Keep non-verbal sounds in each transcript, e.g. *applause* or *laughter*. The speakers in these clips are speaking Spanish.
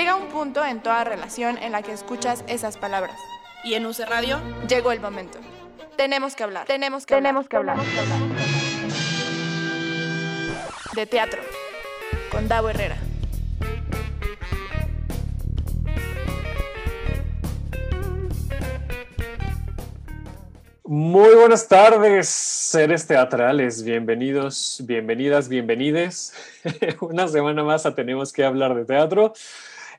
Llega un punto en toda relación en la que escuchas esas palabras. Y en UC Radio llegó el momento. Tenemos que hablar. Tenemos que tenemos hablar. Que hablar. De teatro. Con Davo Herrera. Muy buenas tardes, seres teatrales. Bienvenidos, bienvenidas, bienvenides. *laughs* Una semana más a Tenemos que hablar de teatro.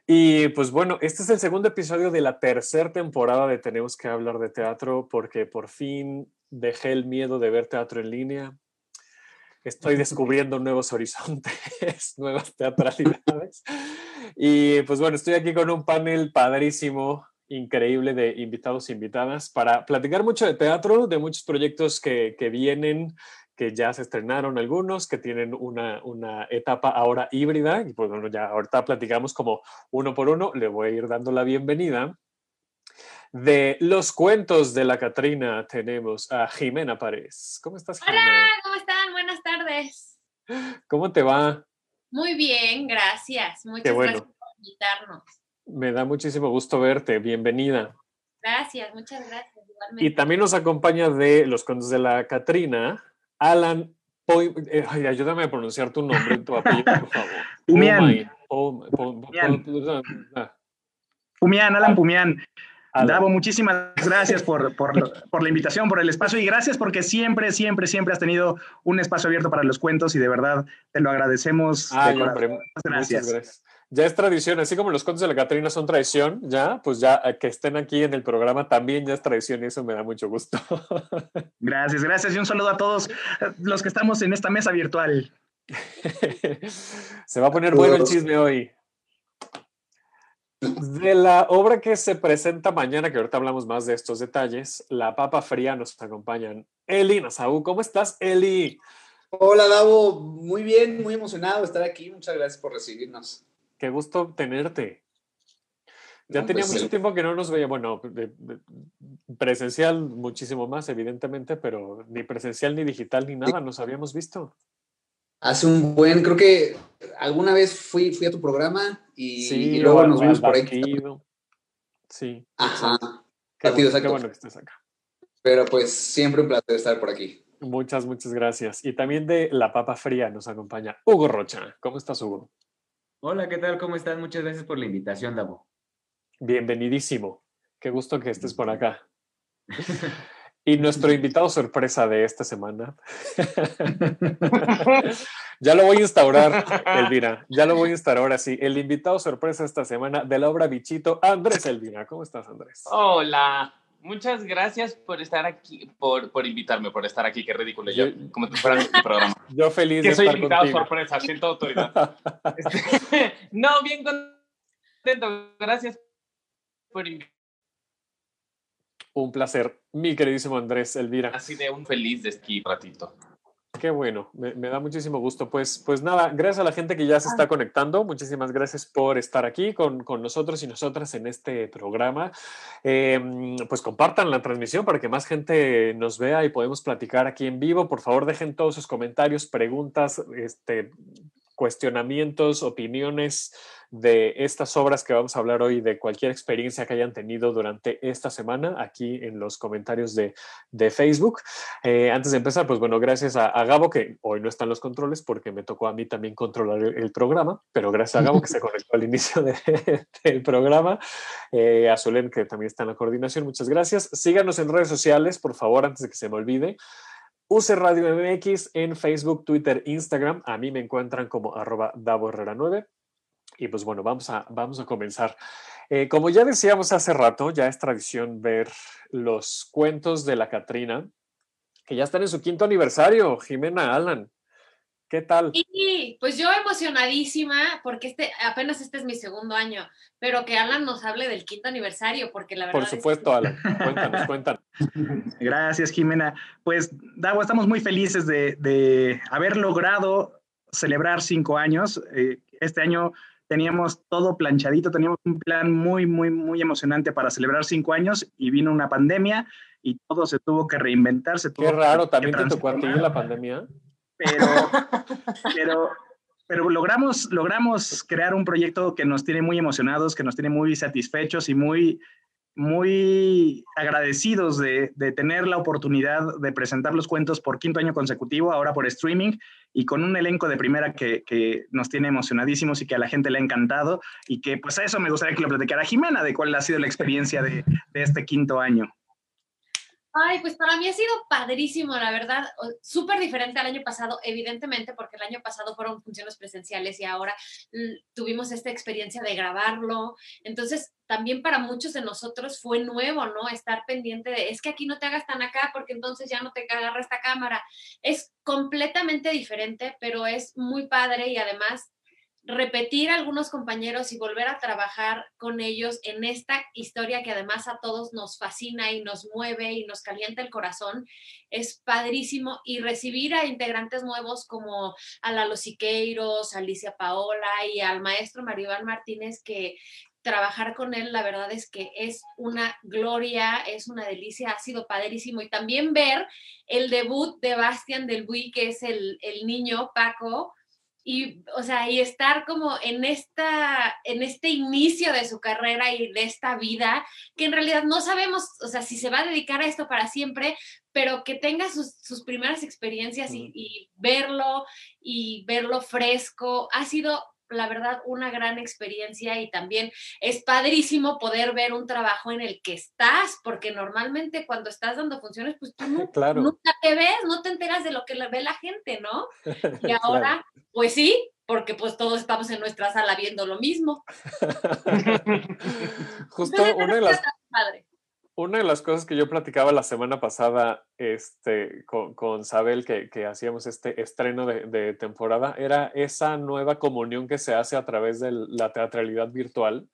Y pues bueno, este es el segundo episodio de la tercera temporada de Tenemos que hablar de teatro porque por fin dejé el miedo de ver teatro en línea. Estoy descubriendo nuevos horizontes, *laughs* nuevas teatralidades. Y pues bueno, estoy aquí con un panel padrísimo increíble de invitados e invitadas para platicar mucho de teatro, de muchos proyectos que, que vienen, que ya se estrenaron algunos, que tienen una, una, etapa ahora híbrida. Y pues bueno, ya ahorita platicamos como uno por uno. Le voy a ir dando la bienvenida. De los cuentos de la Catrina tenemos a Jimena Párez. ¿Cómo estás, Jimena? Hola, ¿cómo están? Buenas tardes. ¿Cómo te va? Muy bien, gracias. Muchas gracias por invitarnos. Me da muchísimo gusto verte. Bienvenida. Gracias, muchas gracias. Igualmente. Y también nos acompaña de Los Cuentos de la Catrina, Alan Poy. Eh, ayúdame a pronunciar tu nombre, tu apellido, por favor. *laughs* Pumian. Pumian, Alan Pumian. Davo, muchísimas gracias por, por, por, la invitación, por el espacio y gracias porque siempre, siempre, siempre has tenido un espacio abierto para los cuentos y de verdad te lo agradecemos. Ah, hombre, gracias. gracias ya es tradición, así como los cuentos de la Catrina son tradición, ya, pues ya que estén aquí en el programa también ya es tradición y eso me da mucho gusto. *laughs* Gracias, gracias y un saludo a todos los que estamos en esta mesa virtual. Se va a poner bueno el chisme hoy. De la obra que se presenta mañana, que ahorita hablamos más de estos detalles, La Papa Fría nos acompañan Eli Nasaú. ¿Cómo estás, Eli? Hola, Davo. Muy bien, muy emocionado de estar aquí. Muchas gracias por recibirnos. Qué gusto tenerte. Ya tenía pues mucho tiempo que no nos veía, bueno, presencial muchísimo más, evidentemente, pero ni presencial ni digital ni nada nos habíamos visto. Hace un buen, creo que alguna vez fui, fui a tu programa y, luego nos vimos por aquí. Sí. Ajá. Qué, bueno, que estés acá. Pero pues siempre un placer estar por aquí. Muchas, muchas gracias. Y también de La Papa Fría nos acompaña Hugo Rocha. ¿Cómo estás, Hugo? Hola, ¿qué tal? ¿Cómo estás? Muchas gracias por la invitación, Davo. Bienvenidísimo. Qué gusto que estés por acá. *laughs* Y nuestro invitado sorpresa de esta semana. *laughs* ya lo voy a instaurar, Elvira. Ya lo voy a instaurar así. El invitado sorpresa esta semana de la obra Bichito, Andrés Elvira. ¿Cómo estás, Andrés? Hola muchas gracias por estar aquí, por, por invitarme, por estar aquí. Qué ridículo. Yo, como te fuera mi *laughs* programa. Yo feliz que de soy estar invitado contigo. sorpresa, siento autoridad. *laughs* Este, *laughs* no, bien contento. Gracias por invitarme. Un placer, mi queridísimo Andrés Elvira. Así de un feliz de esquí ratito. Qué bueno, me, me, da muchísimo gusto. Pues, pues nada, gracias a la gente que ya se está conectando. Muchísimas gracias por estar aquí con, con nosotros y nosotras en este programa. Eh, pues compartan la transmisión para que más gente nos vea y podemos platicar aquí en vivo. Por favor, dejen todos sus comentarios, preguntas, este, cuestionamientos, opiniones de estas obras que vamos a hablar hoy, de cualquier experiencia que hayan tenido durante esta semana, aquí en los comentarios de, de Facebook. Eh, antes de empezar, pues bueno, gracias a, a, Gabo, que hoy no están los controles porque me tocó a mí también controlar el, el programa, pero gracias a Gabo que se *laughs* conectó al inicio de, *laughs* del programa, eh, a Solen que también está en la coordinación, muchas gracias. Síganos en redes sociales, por favor, antes de que se me olvide. Use Radio MX en Facebook, Twitter, Instagram. A mí me encuentran como arroba Davo Herrera 9. Y pues bueno, vamos a, vamos a comenzar. Eh, como ya decíamos hace rato, ya es tradición ver los cuentos de la Catrina, que ya están en su quinto aniversario. Jimena Alan, ¿qué tal? Y pues yo emocionadísima, porque este, apenas este es mi segundo año, pero que Alan nos hable del quinto aniversario, porque la verdad. Por supuesto, es que... Alan, cuéntanos, cuéntanos. *laughs* Gracias, Jimena. Pues, Davo, estamos muy felices de, de haber logrado celebrar cinco años. Eh, este año teníamos todo planchadito, teníamos un plan muy, muy, muy emocionante para celebrar cinco años y vino una pandemia y todo se tuvo que reinventar. Se tuvo Qué raro, que también te tocó a ti la pandemia. Pero, *laughs* pero, pero logramos, logramos crear un proyecto que nos tiene muy emocionados, que nos tiene muy satisfechos y muy, muy agradecidos de, de, tener la oportunidad de presentar los cuentos por quinto año consecutivo, ahora por streaming, y con un elenco de primera que, que, nos tiene emocionadísimos y que a la gente le ha encantado, y que pues a eso me gustaría que lo platicara Jimena, de cuál ha sido la experiencia de, de este quinto año. Ay, pues para mí ha sido padrísimo, la verdad, súper diferente al año pasado, evidentemente, porque el año pasado fueron funciones presenciales y ahora tuvimos esta experiencia de grabarlo. Entonces, también para muchos de nosotros fue nuevo, ¿no? Estar pendiente de, es que aquí no te hagas tan acá porque entonces ya no te agarra esta cámara. Es completamente diferente, pero es muy padre y además repetir a algunos compañeros y volver a trabajar con ellos en esta historia que además a todos nos fascina y nos mueve y nos calienta el corazón, es padrísimo. Y recibir a integrantes nuevos como a Lalo Siqueiros, a Alicia Paola y al maestro Maribán Martínez, que trabajar con él, la verdad es que es una gloria, es una delicia, ha sido padrísimo. Y también ver el debut de Bastian del Bui, que es el, el niño Paco, y, o sea, y estar como en, esta, en este inicio de su carrera y de esta vida, que en realidad no sabemos, o sea, si se va a dedicar a esto para siempre, pero que tenga sus, sus primeras experiencias y, y, verlo y verlo fresco, ha sido la verdad, una gran experiencia y también es padrísimo poder ver un trabajo en el que estás, porque normalmente cuando estás dando funciones, pues tú *laughs* no, nunca te ves, no te enteras de lo que ve la gente, ¿no? *laughs* Y ahora, pues sí, porque pues todos estamos en nuestra sala viendo lo mismo. *laughs* Justo una de las... Una de las cosas que yo platicaba la semana pasada este, con, con Sabel, que, que, hacíamos este estreno de, de, temporada, era esa nueva comunión que se hace a través de la teatralidad virtual.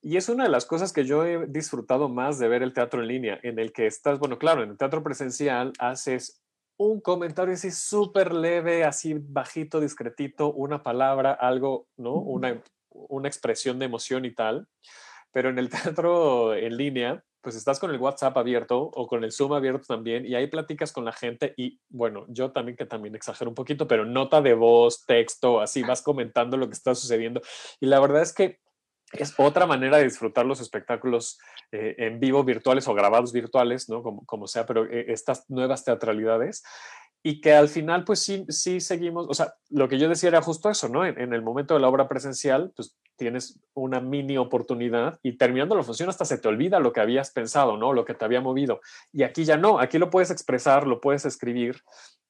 Y es una de las cosas que yo he disfrutado más de ver el teatro en línea, en el que estás, bueno, claro, en el teatro presencial haces un comentario así súper leve, así bajito, discretito, una palabra, algo, ¿no? Una, una expresión de emoción y tal. Pero en el *laughs* teatro en línea, pues estás con el WhatsApp abierto o con el Zoom abierto también y ahí platicas con la gente y bueno, yo también que también exagero un poquito, pero nota de voz, texto, así vas comentando lo que está sucediendo y la verdad es que es otra manera de disfrutar los espectáculos eh, en vivo virtuales o grabados virtuales, ¿no? Como, como sea, pero eh, estas nuevas teatralidades y que al final pues sí, sí seguimos, o sea, lo que yo decía era justo eso, ¿no? En, en, el momento de la obra presencial, pues tienes una mini oportunidad y terminando la función hasta se te olvida lo que habías pensado, ¿no? Lo que te había movido. Y aquí ya no, aquí lo puedes expresar, lo puedes escribir,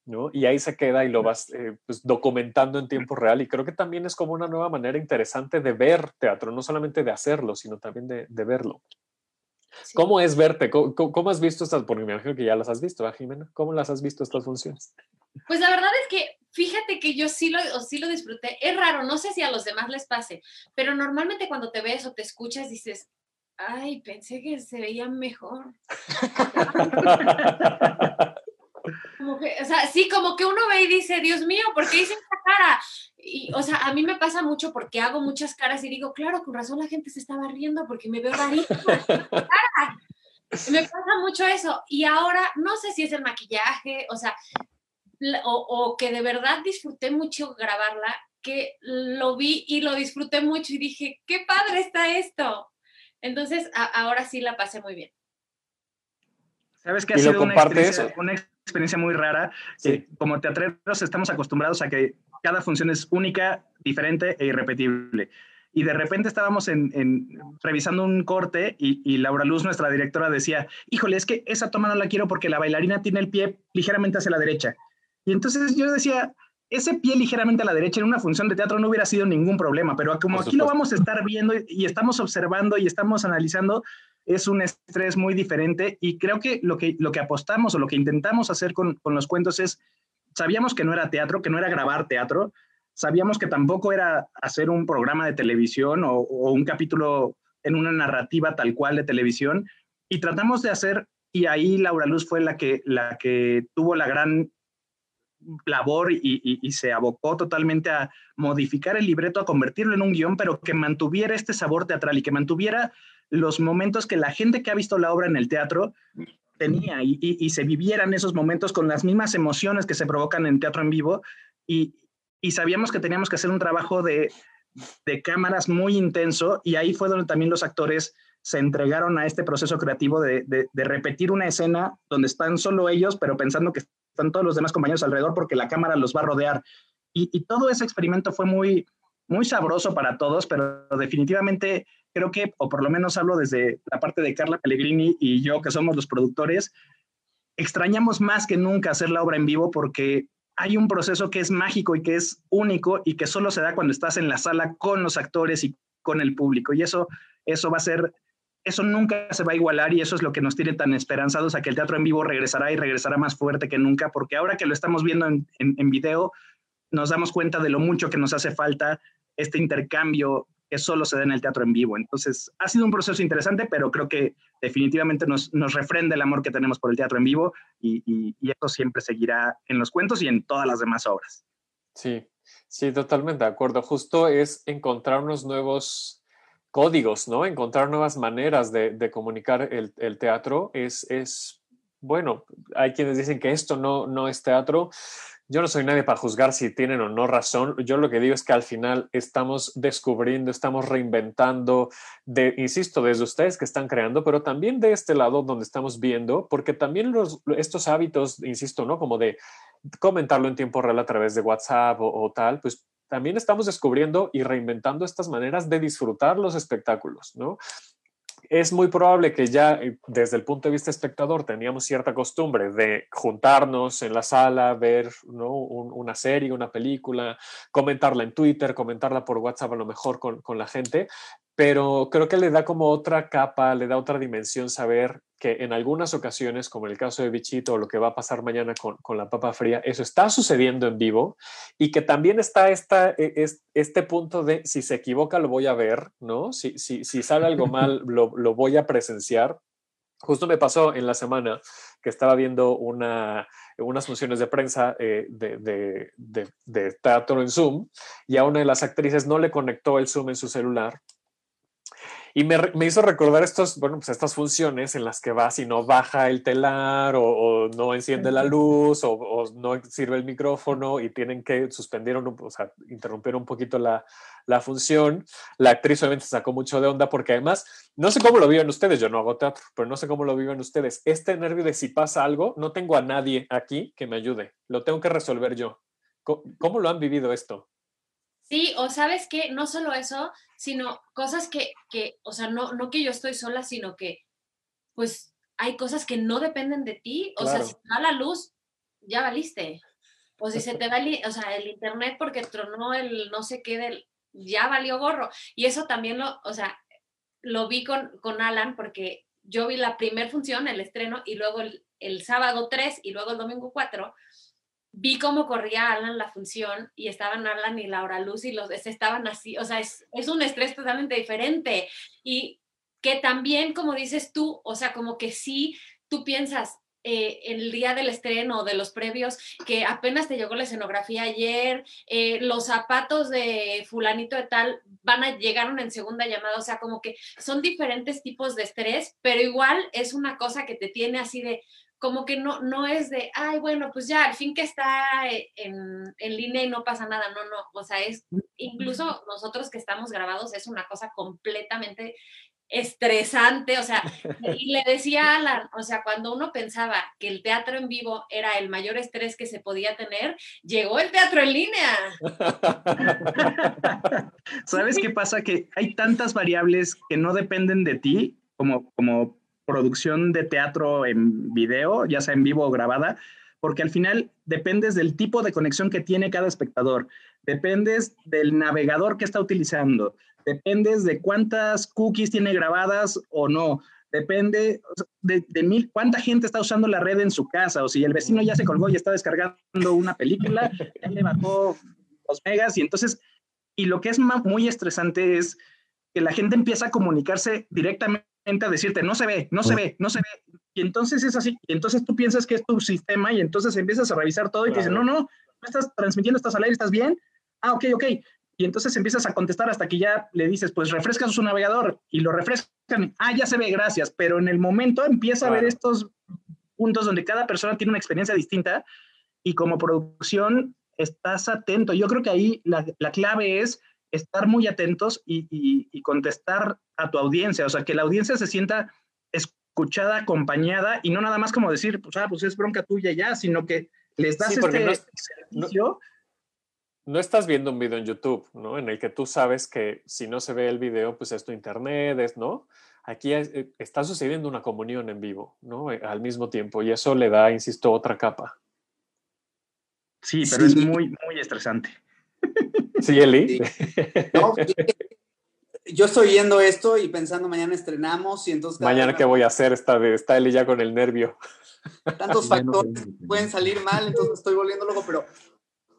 ¿no? Y ahí se queda y lo vas eh, pues, documentando en tiempo real. Y creo que también es como una nueva manera interesante de ver teatro, no solamente de hacerlo, sino también de, de verlo. ¿Cómo es verte? ¿Cómo, has visto estas? Porque me imagino que ya las has visto, ¿verdad, Jimena? ¿Cómo las has visto estas funciones? Pues la verdad es que fíjate que yo sí lo, sí lo disfruté. Es raro, no sé si a los demás les pase, pero normalmente cuando te ves o te escuchas dices, ay, pensé que se veía mejor. *laughs* *laughs* como que, o sea, sí, como que uno ve y dice, Dios mío, ¿por qué hice esta cara? Y, o sea, a mí me pasa mucho porque hago muchas caras y digo, claro, con razón la gente se estaba riendo porque me veo rarita. me pasa mucho eso. Y ahora, no sé si es el maquillaje, o sea, o, o que de verdad disfruté mucho grabarla, que lo vi y lo disfruté mucho y dije, qué padre está esto. Entonces, ahora sí la pasé muy bien. ¿Sabes qué ha sido una experiencia, una experiencia, muy rara? Sí. como teatreros estamos acostumbrados a que cada función es única, diferente e irrepetible. Y de repente estábamos en, en revisando un corte y, y, Laura Luz, nuestra directora, decía, híjole, es que esa toma no la quiero porque la bailarina tiene el pie ligeramente hacia la derecha. Y entonces yo decía, ese pie ligeramente a la derecha en una función de teatro no hubiera sido ningún problema, pero como aquí lo vamos a estar viendo y estamos observando y estamos analizando, es un estrés muy diferente y creo que lo que, lo que apostamos o lo que intentamos hacer con, con los cuentos es sabíamos que no era teatro, que no era grabar teatro, sabíamos que tampoco era hacer un programa de televisión o, un capítulo en una narrativa tal cual de televisión, y tratamos de hacer, y ahí Laura Luz fue la que, la que tuvo la gran labor y, y, y, se abocó totalmente a modificar el libreto, a convertirlo en un guion, pero que mantuviera este sabor teatral y que mantuviera los momentos que la gente que ha visto la obra en el teatro tenía y, y, y, se vivieran esos momentos con las mismas emociones que se provocan en teatro en vivo. Y, sabíamos que teníamos que hacer un trabajo de, cámaras muy intenso y ahí fue donde también los actores se entregaron a este proceso creativo de, repetir una escena donde están solo ellos, pero pensando que están todos los demás compañeros alrededor porque la cámara los va a rodear. Y, todo ese experimento fue muy sabroso para todos, pero definitivamente creo que, o por lo menos hablo desde la parte de Carla Pellegrini y yo, que somos los productores, extrañamos más que nunca hacer la obra en vivo porque hay un proceso que es mágico y que es único y que solo se da cuando estás en la sala con los actores y con el público. Y eso, eso va a ser, eso nunca se va a igualar y eso es lo que nos tiene tan esperanzados a que el teatro en vivo regresará y regresará más fuerte que nunca, porque ahora que lo estamos viendo en, en video, nos damos cuenta de lo mucho que nos hace falta este intercambio que solo se da en el teatro en vivo. Entonces, ha sido un proceso interesante, pero creo que definitivamente nos, nos refrenda el amor que tenemos por el teatro en vivo y, y, eso siempre seguirá en los cuentos y en todas las demás obras. Sí, sí, totalmente de acuerdo. Justo es encontrar unos nuevos códigos, ¿no? Encontrar nuevas maneras de, comunicar el, el, teatro. Es, es, bueno, hay quienes dicen que esto no, no es teatro yo no soy nadie para juzgar si tienen o no razón. Yo lo que digo es que al final estamos descubriendo, estamos reinventando, de, insisto, desde ustedes que están creando, pero también de este lado donde estamos viendo, porque también los, estos hábitos, insisto, ¿no? Como de comentarlo en tiempo real a través de WhatsApp o, o tal, pues también estamos descubriendo y reinventando estas maneras de disfrutar los espectáculos, ¿no? Es muy probable que ya eh, desde el punto de vista espectador teníamos cierta costumbre de juntarnos en la sala, ver ¿no? una serie, una película, comentarla en Twitter, comentarla por WhatsApp a lo mejor con, con la gente, pero creo que le da como otra capa, le da otra dimensión saber que en algunas ocasiones, como en el caso de Bichito o lo que va a pasar mañana con, con, la papa fría, eso está sucediendo en vivo y que también está esta, e, este punto de si se equivoca lo voy a ver, ¿no? Si, si, si sale algo mal *laughs* lo, lo voy a presenciar. Justo me pasó en la semana que estaba viendo una, unas funciones de prensa eh, de, de, de, de teatro en Zoom y a una de las actrices no le conectó el Zoom en su celular y me, me, hizo recordar estos, bueno, pues estas funciones en las que vas y no baja el telar o, o no enciende la luz o, o, no sirve el micrófono y tienen que suspender, o sea, interrumpir un poquito la, la función. La actriz obviamente sacó mucho de onda porque además, no sé cómo lo viven ustedes, yo no hago teatro, pero no sé cómo lo viven ustedes. Este nervio de si pasa algo, no tengo a nadie aquí que me ayude, lo tengo que resolver yo. ¿Cómo, cómo lo han vivido esto? Sí, o sabes que no solo eso, sino cosas que, que, o sea, no, no que yo estoy sola, sino que, pues, hay cosas que no dependen de ti. O claro. sea, si te da la luz, ya valiste. O si se *laughs* te da el, o sea, el internet porque tronó el no sé qué del, ya valió gorro. Y eso también lo, o sea, lo vi con, con Alan porque yo vi la primer función, el estreno, y luego el, el sábado 3 y luego el domingo 4 vi cómo corría Alan la función y estaban Alan y Laura Luz y los estaban así, o sea, es, es un estrés totalmente diferente. Y que también, como dices tú, o sea, como que sí, tú piensas, eh, el día del estreno, de los previos, que apenas te llegó la escenografía ayer, eh, los zapatos de fulanito de tal van a llegaron en segunda llamada, o sea, como que son diferentes tipos de estrés, pero igual es una cosa que te tiene así de, como que no, no es de, ay, bueno, pues ya, al fin que está en, en, línea y no pasa nada, no, no, o sea, es, incluso nosotros que estamos grabados es una cosa completamente estresante, o sea, *laughs* y le decía a Alan, o sea, cuando uno pensaba que el teatro en vivo era el mayor estrés que se podía tener, llegó el teatro en línea. *laughs* ¿Sabes qué pasa? Que hay tantas variables que no dependen de ti, como, como producción de teatro en video, ya sea en vivo o grabada, porque al final dependes del tipo de conexión que tiene cada espectador, dependes del navegador que está utilizando, dependes de cuántas cookies tiene grabadas o no, depende de, mil, cuánta gente está usando la red en su casa, o si el vecino ya se colgó y está descargando una película, ya le bajó dos megas, y entonces, y lo que es muy estresante es que la gente empieza a comunicarse directamente a decirte, no se ve, no se ve, no se ve. Y entonces es así. Y entonces tú piensas que es tu sistema y entonces empiezas a revisar todo y claro. te dicen, no, no, no estás transmitiendo, estás al aire, estás bien. Ah, ok, ok. Y entonces empiezas a contestar hasta que ya le dices, pues refresca su navegador y lo refrescan. Ah, ya se ve, gracias. Pero en el momento empieza claro. a ver estos puntos donde cada persona tiene una experiencia distinta y como producción estás atento. Yo creo que ahí la, la clave es estar muy atentos y, y, contestar a tu audiencia, o sea, que la audiencia se sienta escuchada, acompañada y no nada más como decir, pues, ah, pues es bronca tuya ya, sino que les das este no, servicio. No, estás viendo un video en YouTube, ¿no? En el que tú sabes que si no se ve el video, pues es tu internet, es, ¿no? Aquí eh, está sucediendo una comunión en vivo, ¿no? Eh, al mismo tiempo y eso le da, insisto, otra capa. Sí, pero es muy, muy estresante. Sí, Eli. *laughs* yo estoy viendo esto y pensando mañana estrenamos y entonces... Mañana qué voy a hacer, está, está Eli ya con el nervio. Tantos *laughs* factores pueden salir mal, entonces estoy volviendo loco, pero,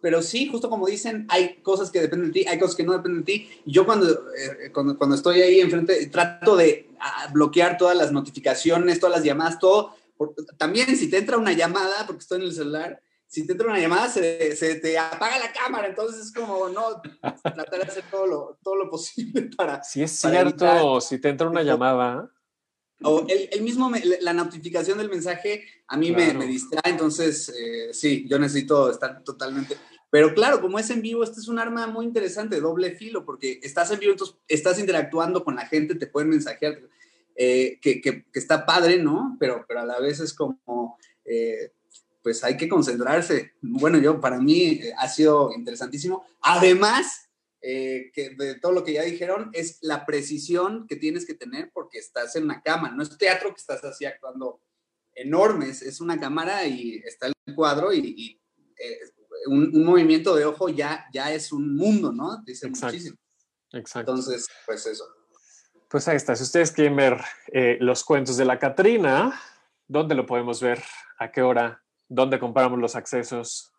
pero sí, justo como dicen, hay cosas que dependen de ti, hay cosas que no dependen de ti. Yo cuando, eh, cuando, cuando, estoy ahí enfrente, trato de ah, bloquear todas las notificaciones, todas las llamadas, todo. también si te entra una llamada, porque estoy en el celular, si te entra una llamada, se, se, te apaga la cámara. Entonces es como, no, tratar de hacer todo lo, todo lo posible para. Sí, es cierto. Si te entra una llamada. O el, mismo, la notificación del mensaje a mí me, me, distrae. Entonces, eh, sí, yo necesito estar totalmente. Pero claro, como es en vivo, este es un arma muy interesante, doble filo, porque estás en vivo, entonces estás interactuando con la gente, te pueden mensajear, eh, que, que, que, está padre, ¿no? Pero, pero a la vez es como. Eh, pues hay que concentrarse. Bueno, yo para mí eh, ha sido interesantísimo. Además, eh, que de todo lo que ya dijeron, es la precisión que tienes que tener porque estás en una cama, no es teatro que estás así actuando enormes, es una cámara y está el cuadro y, eh, un, movimiento de ojo ya, ya es un mundo, ¿no? Dice muchísimo. Exacto. Entonces, pues eso. Pues ahí está. Si ustedes quieren ver los cuentos de la Catrina, ¿dónde lo podemos ver? ¿A qué hora? ¿Dónde compramos los accesos?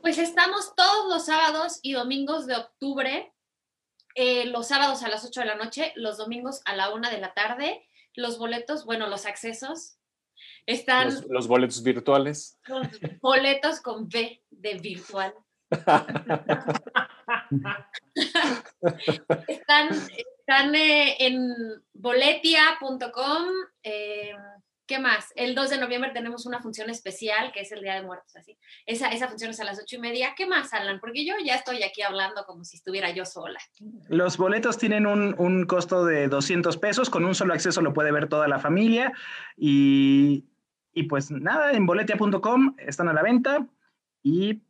Pues estamos todos los sábados y domingos de octubre. Eh, los sábados a las 8 de la noche, los domingos a la 1 de la tarde. Los boletos, bueno, los accesos están. Los, boletos virtuales. Los boletos con B de virtual. *laughs* están, están eh, en boletia.com. Eh, ¿Qué más? El 2 de noviembre tenemos una función especial que es el Día de Muertos, así. Esa, esa función es a las ocho y media. ¿Qué más, Alan? Porque yo ya estoy aquí hablando como si estuviera yo sola. Los boletos tienen un, un costo de 200 pesos. Con un solo acceso lo puede ver toda la familia. Y, y pues nada, en boletia.com están a la venta. Y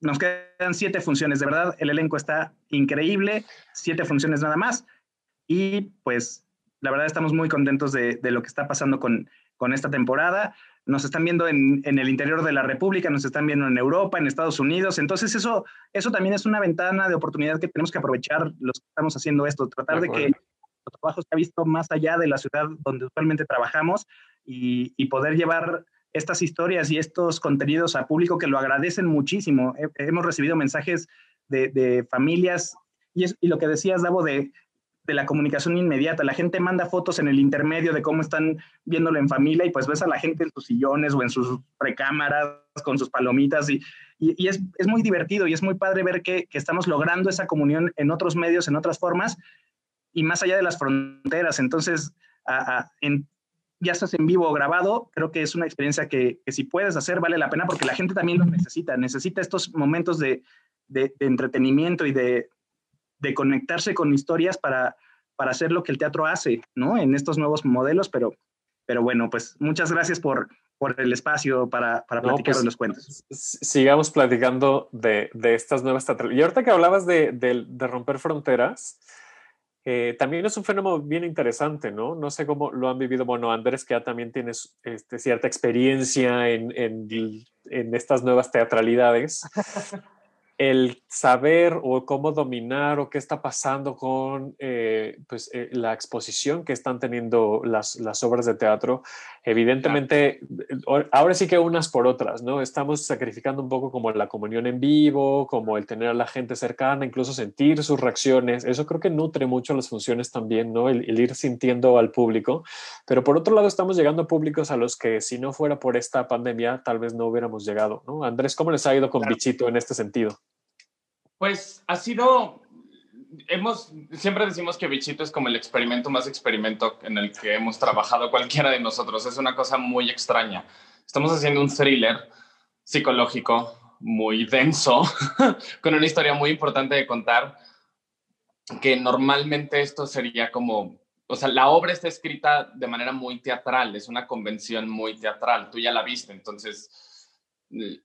nos quedan siete funciones. De verdad, el elenco está increíble. Siete funciones nada más. Y pues la verdad estamos muy contentos de, lo que está pasando con, esta temporada. Nos están viendo en, el interior de la República, nos están viendo en Europa, en Estados Unidos. Entonces eso, eso también es una ventana de oportunidad que tenemos que aprovechar los que estamos haciendo esto, tratar de, que los trabajos se ha visto más allá de la ciudad donde usualmente trabajamos y, poder llevar estas historias y estos contenidos a público que lo agradecen muchísimo. hemos recibido mensajes de, familias y, y, lo que decías, Davo, de de la comunicación inmediata. La gente manda fotos en el intermedio de cómo están viéndolo en familia y pues ves a la gente en sus sillones o en sus recámaras con sus palomitas y, y, es, es, muy divertido y es muy padre ver que, que, estamos logrando esa comunión en otros medios, en otras formas y más allá de las fronteras. Entonces, en, ya estás en vivo o grabado, creo que es una experiencia que, que, si puedes hacer vale la pena porque la gente también lo necesita, necesita estos momentos de, de, de entretenimiento y de, de conectarse con historias para, para hacer lo que el teatro hace, ¿no? En estos nuevos modelos, pero, pero bueno, pues muchas gracias por, por el espacio para, para platicar pues, de los cuentos. Sigamos platicando de, de estas nuevas teatrales. Y ahorita que hablabas de, de, romper fronteras, eh, también es un fenómeno bien interesante, ¿no? No sé cómo lo han vivido, bueno, Andrés, que ya también tienes este, cierta experiencia en, en, en estas nuevas teatralidades. *laughs* el saber o cómo dominar o qué está pasando con eh, pues, eh, la exposición que están teniendo las, las obras de teatro, evidentemente, ahora sí que unas por otras, ¿no? Estamos sacrificando un poco como la comunión en vivo, como el tener a la gente cercana, incluso sentir sus reacciones. Eso creo que nutre mucho las funciones también, ¿no? El, el ir sintiendo al público. Pero por otro lado, estamos llegando a públicos a los que si no fuera por esta pandemia, tal vez no hubiéramos llegado, ¿no? Andrés, ¿cómo les ha ido con Bichito en este sentido? Pues ha sido, hemos, siempre decimos que Bichito es como el experimento más experimento en el que hemos trabajado cualquiera de nosotros. Es una cosa muy extraña. Estamos haciendo un thriller psicológico muy denso, *laughs* con una historia muy importante de contar, que normalmente esto sería como, o sea, la obra está escrita de manera muy teatral, es una convención muy teatral, tú ya la viste, entonces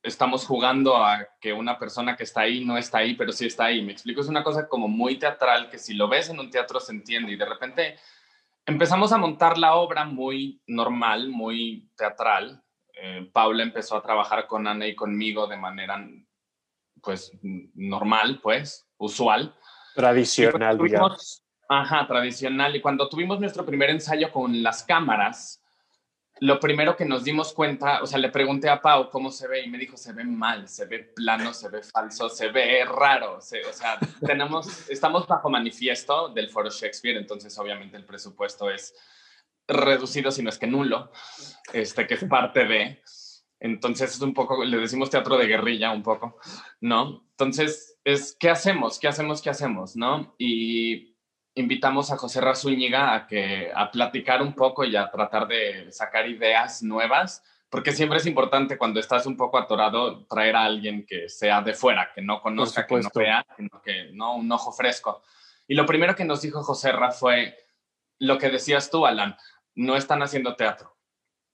estamos jugando a que una persona que está ahí no está ahí, pero sí está ahí. Me explico, es una cosa como muy teatral que si lo ves en un teatro se entiende y de repente empezamos a montar la obra muy normal, muy teatral. Eh, Paula empezó a trabajar con Ana y conmigo de manera, pues, normal, pues, usual. Tradicional, digamos. Ajá, tradicional. Y cuando tuvimos nuestro primer ensayo con las cámaras, lo primero que nos dimos cuenta, o sea, le pregunté a Pau cómo se ve y me dijo, se ve mal, se ve plano, se ve falso, se ve raro. o sea, tenemos, estamos bajo manifiesto del Foro Shakespeare, entonces obviamente el presupuesto es reducido, si no es que nulo, este, que es parte de. Entonces es un poco, le decimos teatro de guerrilla un poco, ¿no? Entonces es, ¿qué hacemos? ¿Qué hacemos? ¿Qué hacemos? ¿No? Y invitamos a José Razúñiga a, que, a platicar un poco y a tratar de sacar ideas nuevas, porque siempre es importante cuando estás un poco atorado traer a alguien que sea de fuera, que no conozca, que no vea, que no un ojo fresco. Y lo primero que nos dijo José Ra fue lo que decías tú, Alan, no están haciendo teatro.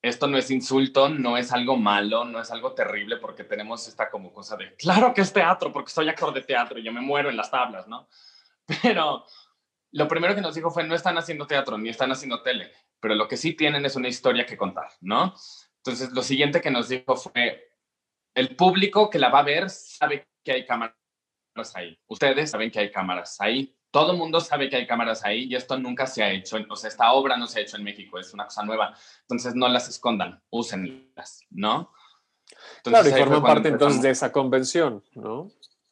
Esto no es insulto, no es algo malo, no es algo terrible, porque tenemos esta como cosa de, claro que es teatro, porque soy actor de teatro y yo me muero en las tablas, ¿no? *laughs* Pero lo primero que nos dijo fue, no están haciendo teatro ni están haciendo tele, pero lo que sí tienen es una historia que contar, ¿no? Entonces, lo siguiente que nos dijo fue, el público que la va a ver sabe que hay cámaras ahí. Ustedes saben que hay cámaras ahí. Todo el mundo sabe que hay cámaras ahí y esto nunca se ha hecho. O sea, esta obra no se ha hecho en México, es una cosa nueva. Entonces, no las escondan, úsenlas, ¿no? Entonces, claro, y forman parte entonces de esa convención, ¿no?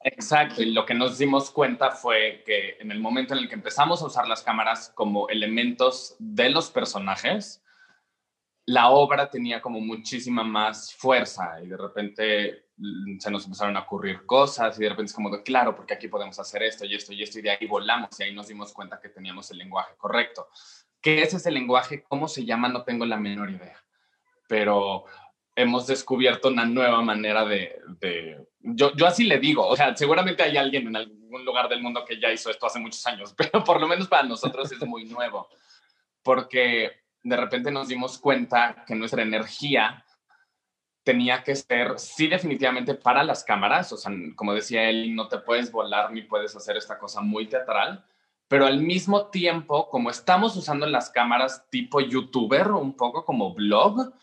Exacto, y lo que nos dimos cuenta fue que en el momento en el que empezamos a usar las cámaras como elementos de los personajes, la obra tenía como muchísima más fuerza y de repente mm, se nos empezaron a ocurrir cosas y de repente es como de claro, porque aquí podemos hacer esto y esto y esto y de ahí volamos y ahí nos dimos cuenta que teníamos el lenguaje correcto. ¿Qué es ese lenguaje? ¿Cómo se llama? No tengo la menor idea. Pero hemos descubierto una nueva manera de, yo, yo así le digo, o sea, seguramente hay alguien en algún lugar del mundo que ya hizo esto hace muchos años, *laughs* pero por lo menos para nosotros es muy nuevo, porque de repente nos dimos cuenta que nuestra energía tenía que ser, sí, definitivamente para las cámaras, o sea, como decía él, no te puedes volar ni puedes hacer esta cosa muy teatral, pero al mismo tiempo, como estamos usando las cámaras tipo youtuber, un poco como blog,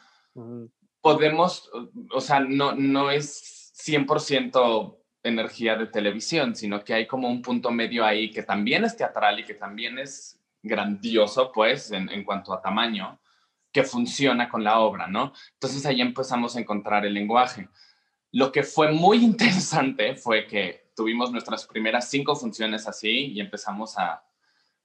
podemos, o sea, no, no es 100% energía de televisión, sino que hay como un punto medio ahí que también es teatral y que también es grandioso, pues, en, en cuanto a tamaño, que funciona con la obra, ¿no? Entonces ahí empezamos a encontrar el lenguaje. Lo que fue muy *laughs* interesante fue que tuvimos nuestras primeras cinco funciones así y empezamos a,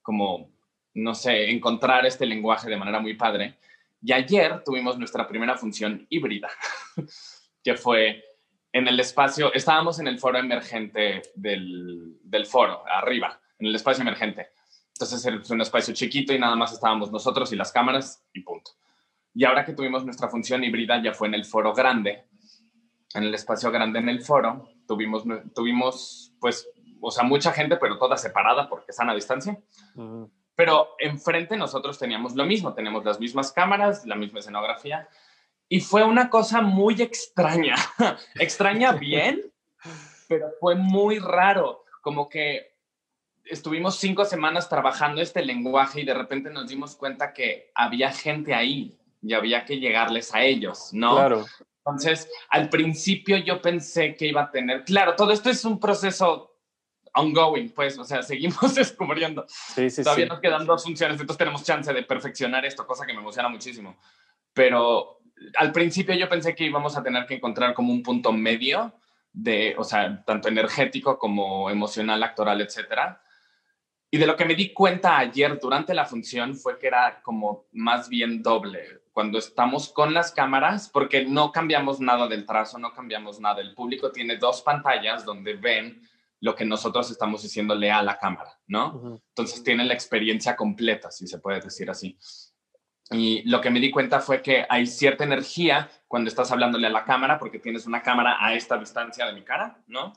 como, no sé, encontrar este lenguaje de manera muy padre. Y ayer tuvimos nuestra primera función híbrida, *laughs* que fue en el espacio, estábamos en el foro emergente del, del foro, arriba, en el espacio emergente. Entonces era un espacio chiquito y nada más estábamos nosotros y las cámaras y punto. Y ahora que tuvimos nuestra función híbrida ya fue en el foro grande, en el espacio grande en el foro, tuvimos, tuvimos pues, o sea, mucha gente, pero toda separada porque están a distancia. Pero enfrente nosotros teníamos lo mismo, tenemos las mismas cámaras, la misma escenografía. Y fue una cosa muy extraña, *laughs* extraña bien, pero fue muy raro, como que estuvimos cinco semanas trabajando este lenguaje y de repente nos dimos cuenta que había gente ahí y había que llegarles a ellos, ¿no? Claro. Entonces, al principio yo pensé que iba a tener, claro, todo esto es un proceso ongoing, pues, o sea, *laughs* seguimos descubriendo. Sí, sí, Todavía nos quedan dos funciones, entonces tenemos chance de perfeccionar esto, cosa que me emociona muchísimo. Pero al principio yo pensé que íbamos a tener que encontrar como un punto medio de, o sea, tanto energético como emocional, actoral, etcétera. Y de lo que me di cuenta ayer durante la función fue que era como más bien doble. Cuando estamos con las cámaras, porque no cambiamos nada del trazo, no cambiamos nada. El público tiene dos pantallas donde ven lo que nosotros estamos diciéndole a la cámara, ¿no? Entonces tiene la experiencia completa, si se puede decir así. Y lo que me di cuenta fue que hay cierta energía cuando estás hablándole a la cámara, porque tienes una cámara a esta distancia de mi cara, ¿no?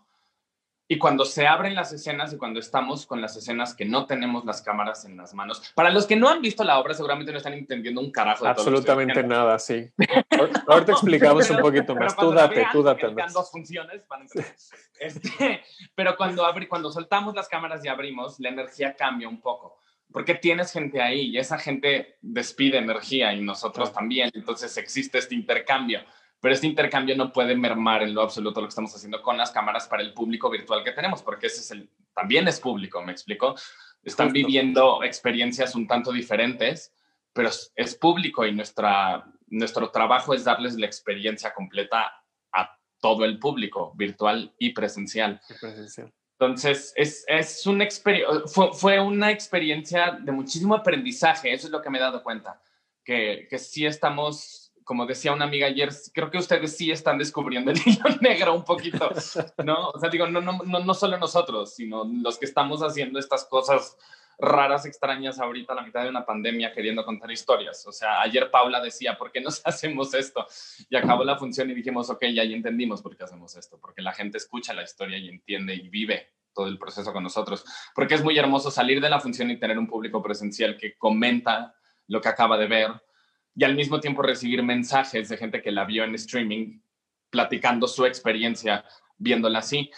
Y cuando se abren las escenas y cuando estamos con las escenas que no tenemos las cámaras en las manos. Para los que no han visto la obra, seguramente no están entendiendo un carajo de Absolutamente nada, sí. Ahorita explicamos un poquito más. Tú date, tú date. dos funciones. Este, pero cuando, abri, cuando soltamos las cámaras y abrimos, la energía cambia un poco. Porque tienes gente ahí y esa gente despide energía y nosotros también. Entonces existe este intercambio pero este intercambio no puede mermar en lo absoluto lo que estamos haciendo con las cámaras para el público virtual que tenemos, porque ese es el, también es público, ¿me explico? Están viviendo experiencias un tanto diferentes, pero es, público y nuestra, nuestro trabajo es darles la experiencia completa a todo el público, virtual y presencial. Entonces, es, es un fue, fue, una experiencia de muchísimo aprendizaje, eso es lo que me he dado cuenta, que, que sí estamos como decía una amiga ayer, creo que ustedes sí están descubriendo el *laughs* hilo negro un poquito, ¿no? O sea, digo, no, no, no, no solo nosotros, sino los que estamos haciendo estas cosas raras, extrañas ahorita a la mitad de una pandemia queriendo contar historias. O sea, ayer Paula decía, ¿por qué nos *laughs* hacemos esto? Y acabó la función y dijimos, ok, ya, ya entendimos por qué hacemos esto, porque la gente escucha la historia y entiende y vive todo el proceso con nosotros. Porque es muy hermoso salir de la función y tener un público presencial que comenta lo que acaba de ver, y al mismo tiempo recibir mensajes de gente que la vio en streaming platicando su experiencia viéndola así.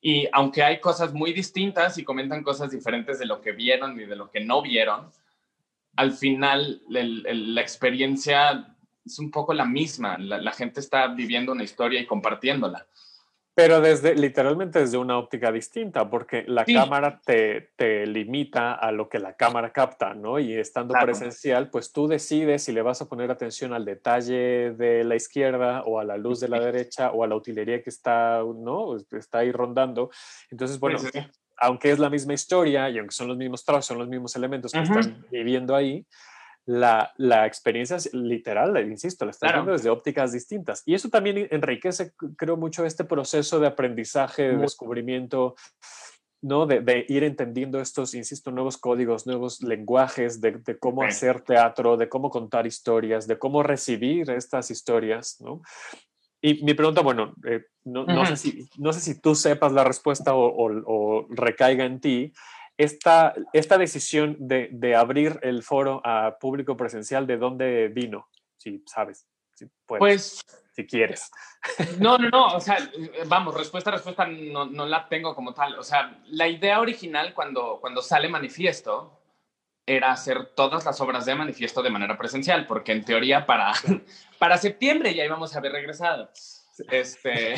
Y aunque hay cosas muy distintas y comentan cosas diferentes de lo que vieron y de lo que no vieron, al final la experiencia es un poco la misma. la, gente está viviendo una historia y compartiéndola. Pero desde, literalmente desde una óptica distinta, porque la cámara te, te, limita a lo que la cámara capta, ¿no? Y estando presencial, pues tú decides si le vas a poner atención al detalle de la izquierda o a la luz de la derecha o a la utilería que está, ¿no? Está ahí rondando. Entonces, bueno, aunque es la misma historia y aunque son los mismos trazos, son los mismos elementos que están viviendo ahí, la, la experiencia literal, insisto, la estás viendo desde ópticas distintas. Y eso también enriquece, creo, mucho este proceso de aprendizaje, de descubrimiento, ¿no? De, ir entendiendo estos, insisto, nuevos códigos, nuevos lenguajes de, cómo hacer teatro, de cómo contar historias, de cómo recibir estas historias, ¿no? Y mi pregunta, bueno, eh, no, no, sé si, no sé si tú sepas la respuesta o, o recaiga en ti, esta, esta decisión de, de, abrir el foro a público presencial, ¿de dónde vino? Si sabes, si puedes, pues, si quieres. No, no, no, o sea, vamos, respuesta, respuesta no, no, la tengo como tal. O sea, la idea original cuando, cuando sale manifiesto era hacer todas las obras de manifiesto de manera presencial, porque en teoría para, *laughs* para septiembre ya íbamos a haber regresado. Este,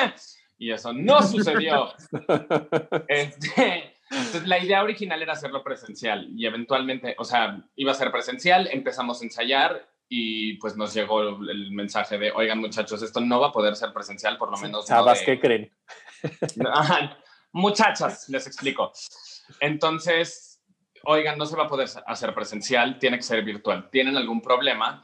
*laughs* y eso no sucedió. *laughs* Este, entonces, la idea original era hacerlo presencial y eventualmente, o sea, iba a ser presencial, empezamos a ensayar y pues nos llegó el mensaje de, oigan muchachos, esto no va a poder ser presencial, por lo menos. ¿Sabes qué creen? *laughs* muchachas, les explico. Entonces, oigan, no se va a poder hacer presencial, tiene que ser virtual. ¿Tienen algún problema?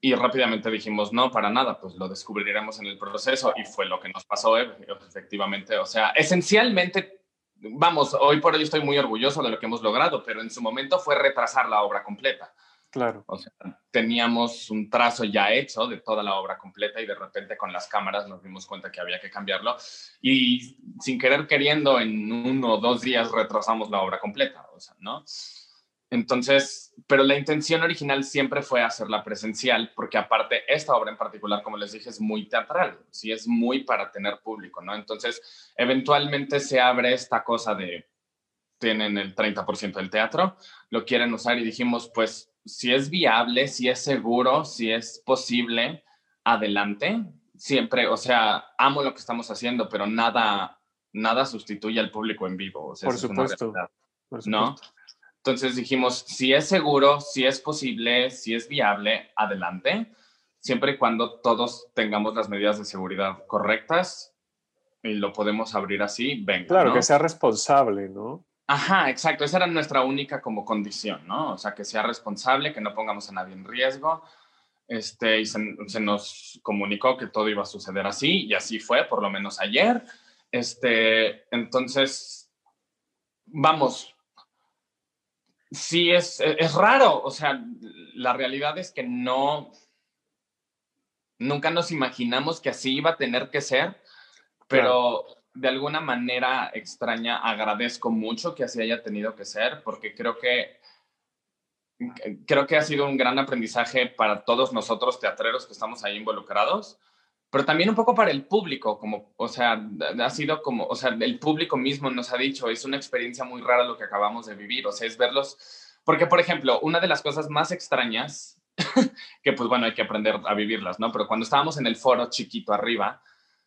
Y rápidamente dijimos, no, para nada, pues lo descubriremos en el proceso y fue lo que nos pasó, efectivamente. O sea, esencialmente vamos, hoy por hoy estoy muy orgulloso de lo que hemos logrado, pero en su momento fue retrasar la obra completa. Claro. O sea, teníamos un trazo ya hecho de toda la obra completa y de repente con las cámaras nos dimos cuenta que había que cambiarlo y sin querer queriendo en uno o dos días retrasamos la obra completa, o sea, ¿no? Entonces, pero la intención original siempre fue hacerla presencial, porque aparte esta obra en particular, como les dije, es muy teatral, sí es muy para tener público, ¿no? Entonces, eventualmente se abre esta cosa de, tienen el 30% del teatro, lo quieren usar y dijimos, pues, si es viable, si es seguro, si es posible, adelante. Siempre, o sea, amo lo que estamos haciendo, pero nada, nada sustituye al público en vivo. O sea, Por supuesto. ¿No? Entonces dijimos, si es seguro, si es posible, si es viable, adelante, siempre y cuando todos tengamos las medidas de seguridad correctas y lo podemos abrir así, venga. Claro, que sea responsable, ¿no? Ajá, exacto, esa era nuestra única como condición, ¿no? O sea, que sea responsable, que no pongamos a nadie en riesgo. Este, y se, se nos comunicó que todo iba a suceder así, y así fue, por lo menos ayer. Este, entonces, vamos, Sí, es, es raro. O sea, la realidad es que no, nunca nos imaginamos que así iba a tener que ser, pero de alguna manera extraña agradezco mucho que así haya tenido que ser, porque creo que creo que ha sido un gran aprendizaje para todos nosotros teatreros que estamos ahí involucrados, pero también un poco para el público, como, o sea, ha sido como, o sea, el público mismo nos ha dicho, es una experiencia muy rara lo que acabamos de vivir, o sea, es verlos, porque por ejemplo, una de las cosas más extrañas, *laughs* que pues bueno, hay que aprender a vivirlas, ¿no? Pero cuando estábamos en el foro chiquito arriba,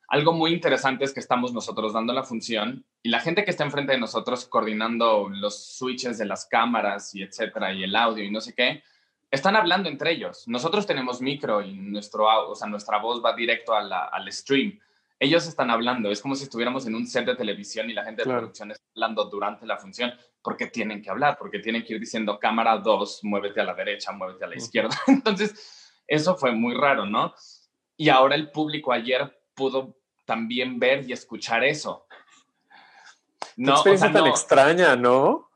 algo muy interesante es que estamos nosotros dando la función y la gente que está enfrente de nosotros coordinando los switches de las cámaras y etcétera, y el audio y no sé qué, están hablando entre ellos. Nosotros tenemos micro y nuestro, o sea, nuestra voz va directo al stream. Ellos están hablando, es como si estuviéramos en un set de televisión y la gente de producción está hablando durante la función, porque tienen que hablar, porque tienen que ir diciendo cámara 2, muévete a la derecha, muévete a la izquierda. *laughs* Entonces, eso fue muy raro, ¿no? Y ahora el público ayer pudo también ver y escuchar eso. No, experiencia tan extraña, ¿no?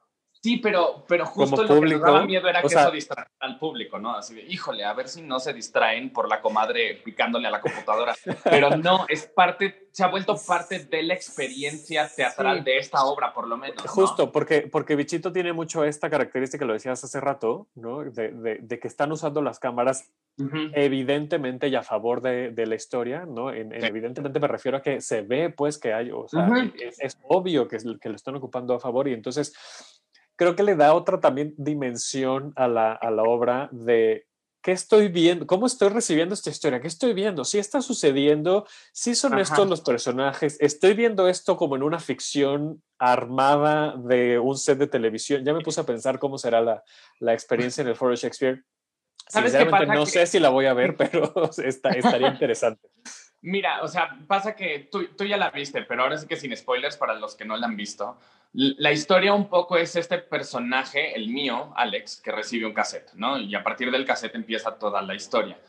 Sí, pero, pero justo lo que nos daba miedo era que eso distrajera al público, ¿no? Así de, híjole, a ver si no se distraen por la comadre picándole a la computadora. *laughs* Pero no, es parte, se ha vuelto parte de la experiencia teatral de esta obra, por lo menos. Justo, porque, porque Bichito tiene mucho esta característica, lo decías hace rato, ¿no? De, de, que están usando las cámaras evidentemente y a favor de, de la historia, ¿no? Evidentemente me refiero a que se ve, pues, que hay, o sea, es, es, obvio que, que lo están ocupando a favor y entonces creo que le da otra también dimensión a la, a la obra de qué estoy viendo, cómo estoy recibiendo esta historia, qué estoy viendo, si está sucediendo, si son estos los personajes, estoy viendo esto como en una ficción armada de un set de televisión. Ya me puse a pensar cómo será la, la experiencia en el Foro Shakespeare. Sinceramente, no sé si la voy a ver, *laughs* pero *laughs* está, estaría interesante. Mira, o sea, pasa que tú, tú, ya la viste, pero ahora sí que sin spoilers para los que no la han visto. La historia un poco es este personaje, el mío, Alex, que recibe un cassette, ¿no? Y a partir del cassette empieza toda la historia.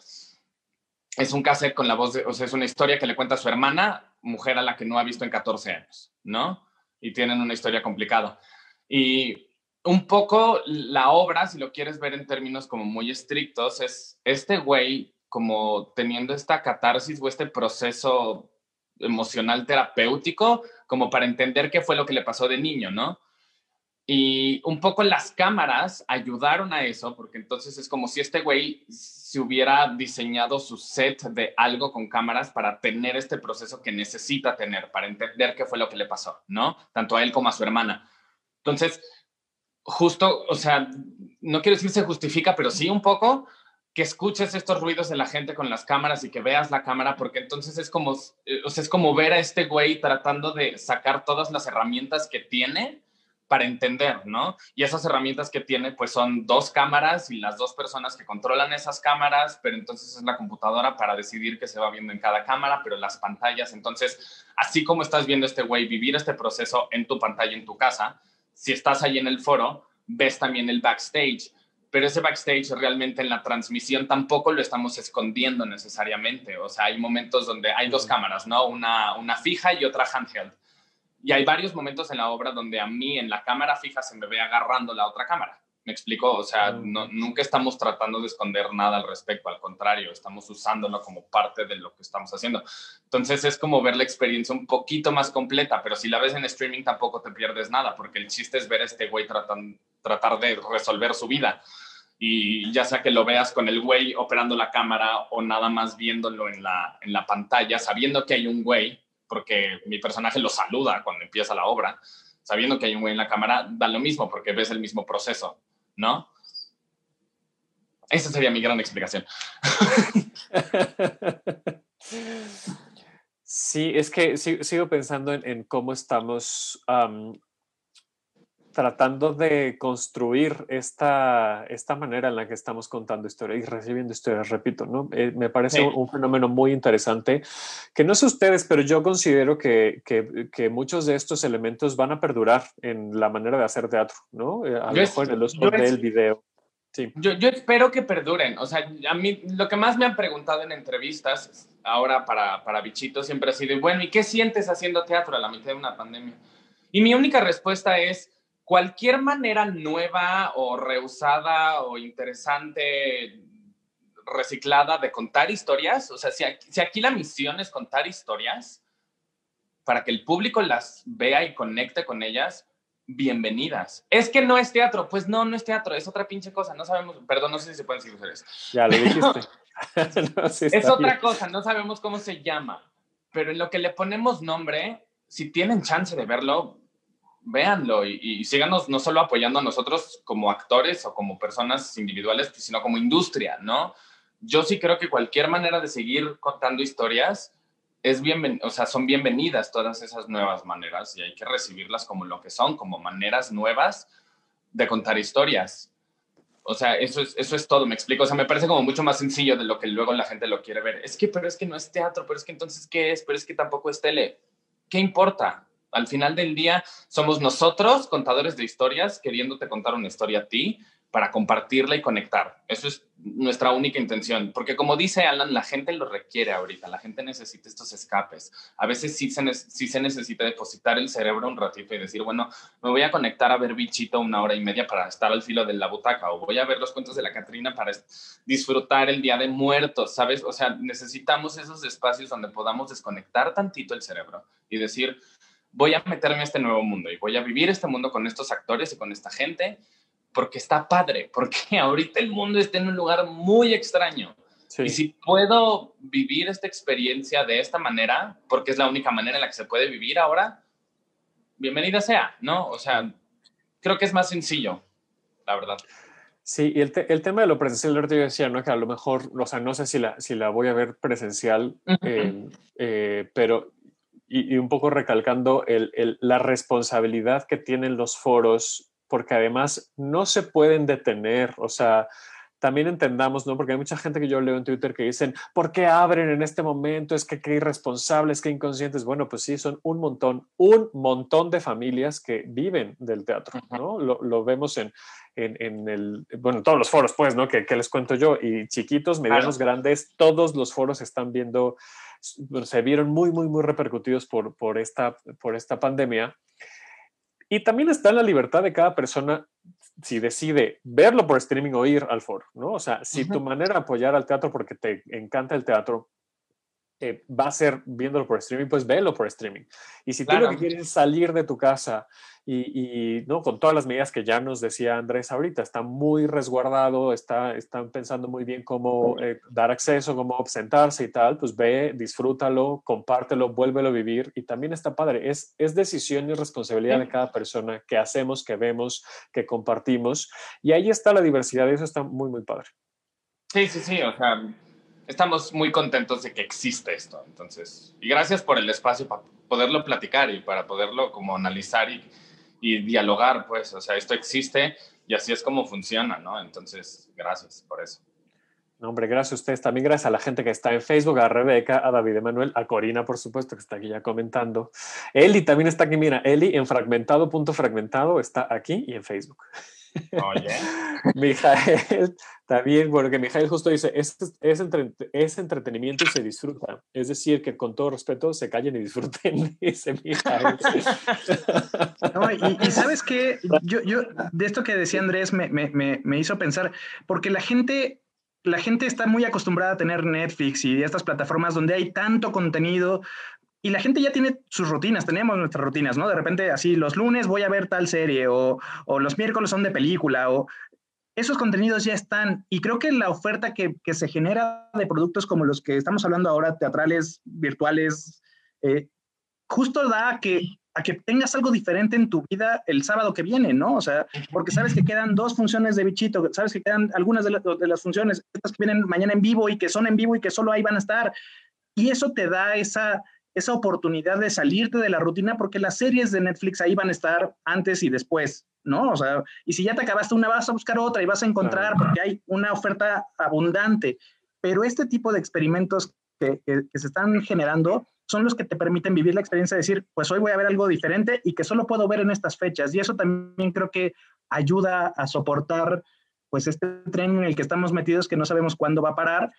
Es un cassette con la voz de, o sea, es una historia que le cuenta a su hermana, mujer a la que no ha visto en 14 años, ¿no? Y tienen una historia complicada. Y un poco la obra, si lo quieres ver en términos como muy estrictos, es este güey como teniendo esta catarsis o este proceso emocional terapéutico como para entender qué fue lo que le pasó de niño, ¿no? Y un poco las cámaras ayudaron a eso, porque entonces es como si este güey se hubiera diseñado su set de algo con cámaras para tener este proceso que necesita tener, para entender qué fue lo que le pasó, ¿no? Tanto a él como a su hermana. Entonces, justo, o sea, no quiero decir se justifica, pero sí un poco, que escuches estos ruidos de la gente con las cámaras y que veas la cámara, porque entonces es como, eh, o sea, es como ver a este güey tratando de sacar todas las herramientas que tiene para entender, ¿no? Y esas herramientas que tiene, pues son dos cámaras y las dos personas que controlan esas cámaras, pero entonces es la computadora para decidir qué se va viendo en cada cámara, pero las pantallas, entonces, así como estás viendo este güey vivir este proceso en tu pantalla, en tu casa, si estás ahí en el foro, ves también el backstage pero ese backstage realmente en la transmisión tampoco lo estamos escondiendo necesariamente. O sea, hay momentos donde hay dos cámaras, ¿no? Una, una fija y otra handheld. Y hay varios momentos en la obra donde a mí en la cámara fija se me ve agarrando la otra cámara. ¿Me explico? O sea, nunca estamos tratando de esconder nada al respecto, al contrario, estamos usándolo como parte de lo que estamos haciendo. Entonces es como ver la experiencia un poquito más completa, pero si la ves en streaming tampoco te pierdes nada, porque el chiste es ver a este güey tratando tratar de resolver su vida. Y ya sea que lo veas con el güey operando la cámara o nada más viéndolo en la, en la pantalla, sabiendo que hay un güey, porque mi personaje lo saluda cuando empieza la obra, sabiendo que hay un güey en la cámara, da lo mismo porque ves el mismo proceso, ¿no? Esa sería mi gran explicación. *laughs* Sí, es que sigo pensando en, cómo estamos tratando de construir esta, esta manera en la que estamos contando historias y recibiendo historias, repito, ¿no? Eh, me parece un, fenómeno muy interesante, que no sé ustedes, pero yo considero que, que, que, muchos de estos elementos van a perdurar en la manera de hacer teatro, ¿no? Eh, a lo mejor en el uso del video. Sí. Yo, yo, espero que perduren. O sea, a mí lo que más me han preguntado en entrevistas ahora para, para Bichito siempre ha sido, bueno, ¿y qué sientes haciendo teatro a la mitad de una pandemia? Y mi única respuesta es, cualquier manera nueva o reusada o interesante, reciclada de contar historias, o sea, si aquí, si aquí la misión es contar historias para que el público las vea y conecte con ellas, bienvenidas. Es que no es teatro, pues no, no es teatro, es otra pinche cosa, no sabemos, perdón, no sé si se pueden decir eso. Ya lo dijiste. *laughs* es otra cosa, no sabemos cómo se llama, pero en lo que le ponemos nombre, si tienen chance de verlo, véanlo y, y, síganos no solo apoyando a nosotros como actores o como personas individuales, sino como industria, ¿no? Yo sí creo que cualquier manera de seguir contando historias es bien, o sea, son bienvenidas todas esas nuevas maneras y hay que recibirlas como lo que son, como maneras nuevas de contar historias. O sea, eso es, eso es todo, me explico. O sea, me parece como mucho más sencillo de lo que luego la gente lo quiere ver. Es que, pero es que no es teatro, pero es que entonces, ¿qué es? Pero es que tampoco es tele. ¿Qué importa? Al final del día, somos nosotros, contadores de historias, queriéndote contar una historia a ti, para compartirla y conectar. Eso es nuestra única intención, porque como dice Alan, la gente lo requiere ahorita, la gente necesita estos escapes. A veces sí se, necesita depositar el cerebro un ratito y decir, bueno, me voy a conectar a ver bichito una hora y media para estar al filo de la butaca, o voy a ver los cuentos de la Catrina para disfrutar el Día de Muertos, ¿sabes? O sea, necesitamos esos espacios donde podamos desconectar tantito el cerebro y decir, voy a meterme a este nuevo mundo y voy a vivir este mundo con estos actores y con esta gente porque está padre, *laughs* porque ahorita el mundo está en un lugar muy extraño. Y si puedo vivir esta experiencia de esta manera, porque es la única manera en la que se puede vivir ahora, bienvenida sea, ¿no? O sea, creo que es más sencillo, la verdad. Sí, y el, el tema de lo presencial, yo decía, ¿no? Que a lo mejor, o sea, no sé si la, si la voy a ver presencial, eh, eh, pero, y, y, un poco recalcando el, el, la responsabilidad que tienen los foros porque además no se pueden detener, o sea, también entendamos, ¿no? Porque hay mucha gente que yo leo en Twitter que dicen, ¿por qué abren en este momento? Es que qué irresponsables, qué inconscientes. Bueno, pues sí, son un montón, un montón de familias que viven del teatro, ¿no? Lo, lo vemos en, en, en, el, bueno, todos los foros, pues, ¿no? Que, que les cuento yo, y chiquitos, medianos, claro. grandes, todos los foros están viendo, se vieron muy, muy, muy repercutidos por, por, esta, por esta pandemia. Y también está la libertad de cada persona si decide verlo por streaming o ir al foro, ¿no? O sea, si tu manera de apoyar al teatro porque te encanta el teatro eh, va a ser viéndolo por streaming, pues velo por streaming. Y si claro. tú lo que quieres es salir de tu casa y, y, no con todas las medidas que ya nos decía Andrés ahorita, está muy resguardado, está, están pensando muy bien cómo eh, dar acceso, cómo sentarse y tal, pues ve, disfrútalo, compártelo, vuélvelo a vivir y también está padre. Es, es decisión y responsabilidad de cada persona que hacemos, que vemos, que compartimos y ahí está la diversidad y eso está muy, muy padre. Sí, sí, sí, o sea, estamos muy contentos de que existe esto. Entonces, y gracias por el espacio para poderlo platicar y para poderlo como analizar y, y, dialogar, pues, o sea, esto existe y así es como funciona, ¿no? Entonces, gracias por eso. No, gracias a ustedes. También gracias a la gente que está en Facebook, a Rebeca, a David Emanuel, a Corina, por supuesto, que está aquí ya comentando. Eli también está aquí, mira, Eli en fragmentado.fragmentado fragmentado, está aquí y en Facebook. Oye. *laughs* Mijael también, bueno, que Mijael justo dice, es, es, entre, es, entretenimiento y se disfruta. Es decir, que con todo respeto se callen y disfruten, *laughs* dice Mijael. *laughs* No, y, y, sabes que yo, yo, de esto que decía Andrés me, me, me hizo pensar, porque la gente la gente está muy acostumbrada a tener Netflix y estas plataformas donde hay tanto contenido y la gente ya tiene sus rutinas, tenemos nuestras rutinas, ¿no? De repente, así, los lunes voy a ver tal serie o, o los miércoles son de película o esos contenidos ya están. Y creo que la oferta que, que, se genera de productos como los que estamos hablando ahora, teatrales, virtuales, eh, justo da a que, a que tengas algo diferente en tu vida el sábado que viene, ¿no? O sea, porque sabes que quedan dos funciones de bichito, sabes que quedan algunas de, la, de las funciones, estas que vienen mañana en vivo y que son en vivo y que solo ahí van a estar. Y eso te da esa, esa oportunidad de salirte de la rutina porque las series de Netflix ahí van a estar antes y después, ¿no? O sea, y si ya te acabaste una, vas a buscar otra y vas a encontrar porque hay una oferta abundante. Pero este tipo de experimentos que, que, que se están generando son los que te permiten vivir la experiencia de decir, pues hoy voy a ver algo diferente y que solo puedo ver en estas fechas. Y eso también creo que ayuda a soportar pues este tren en el que estamos metidos que no sabemos cuándo va a parar,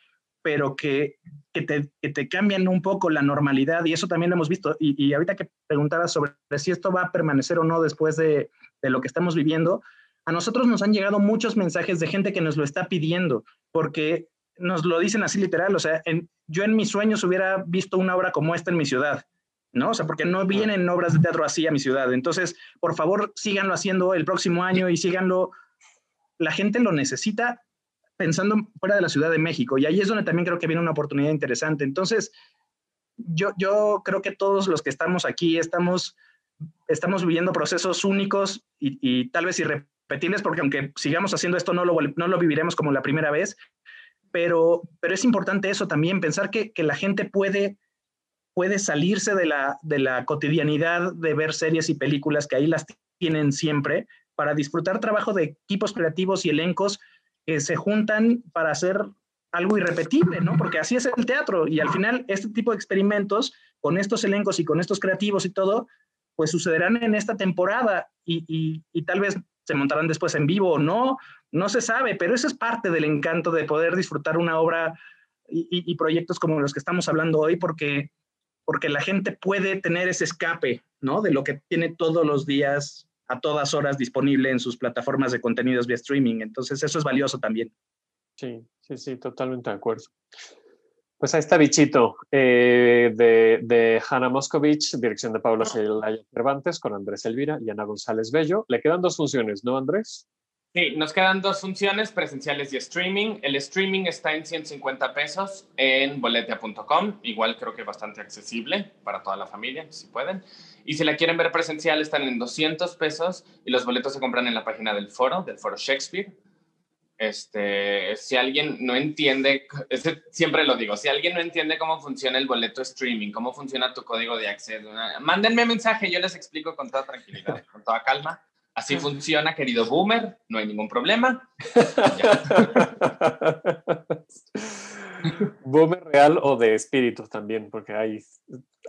pero que, que, te, que, te, cambian un poco la normalidad y eso también lo hemos visto. Y, y, ahorita que preguntabas sobre si esto va a permanecer o no después de, de lo que estamos viviendo, a nosotros nos han llegado muchos mensajes de gente que nos lo está pidiendo, porque nos lo dicen así literal, o sea, yo en mis sueños hubiera visto una obra como esta en mi ciudad, ¿no? O sea, porque no vienen obras de teatro así a mi ciudad. Entonces, por favor, síganlo haciendo el próximo año y síganlo. La gente lo necesita pensando fuera de la Ciudad de México y ahí es donde también creo que viene una oportunidad interesante. Entonces, yo, yo creo que todos los que estamos aquí estamos, estamos viviendo procesos únicos y, y tal vez irrepetibles, porque aunque sigamos haciendo esto, no lo, no lo viviremos como la primera vez, pero, pero es importante eso también, pensar que, que la gente puede, puede salirse de la, de la cotidianidad de ver series y películas que ahí las tienen siempre para disfrutar trabajo de equipos creativos y elencos que se juntan para hacer algo irrepetible, ¿no? Porque así es el teatro y al final este tipo de experimentos con estos elencos y con estos creativos y todo, pues sucederán en esta temporada y, y, tal vez se montarán después en vivo o no, no se sabe, pero eso es parte del encanto de poder disfrutar una obra y, y, proyectos como los que estamos hablando hoy, porque, porque la gente puede tener ese escape, ¿no? De lo que tiene todos los días, a todas horas disponible en sus plataformas de contenidos vía streaming. Entonces, eso es valioso también. Sí, sí, sí, totalmente de acuerdo. Pues ahí está Bichito, eh, de, de Hanna Moscovich, dirección de Paula Celaya Cervantes, con Andrés Elvira y Ana González Bello. Le quedan dos funciones, ¿no, Andrés? Sí, nos quedan dos funciones, presenciales y streaming. El streaming está en 150 pesos en boletia.com, igual creo que bastante accesible para toda la familia, si pueden. Y si la quieren ver presencial, están en 200 pesos y los boletos se compran en la página del foro, del foro Shakespeare. Este, si alguien no entiende, *laughs* siempre lo digo, si alguien no entiende cómo funciona el boleto streaming, cómo funciona tu código de acceso, mándenme mensaje, yo les explico con toda tranquilidad, con toda calma. Así funciona, querido boomer, no hay ningún problema. *laughs* boomer real o de espíritu también, porque hay,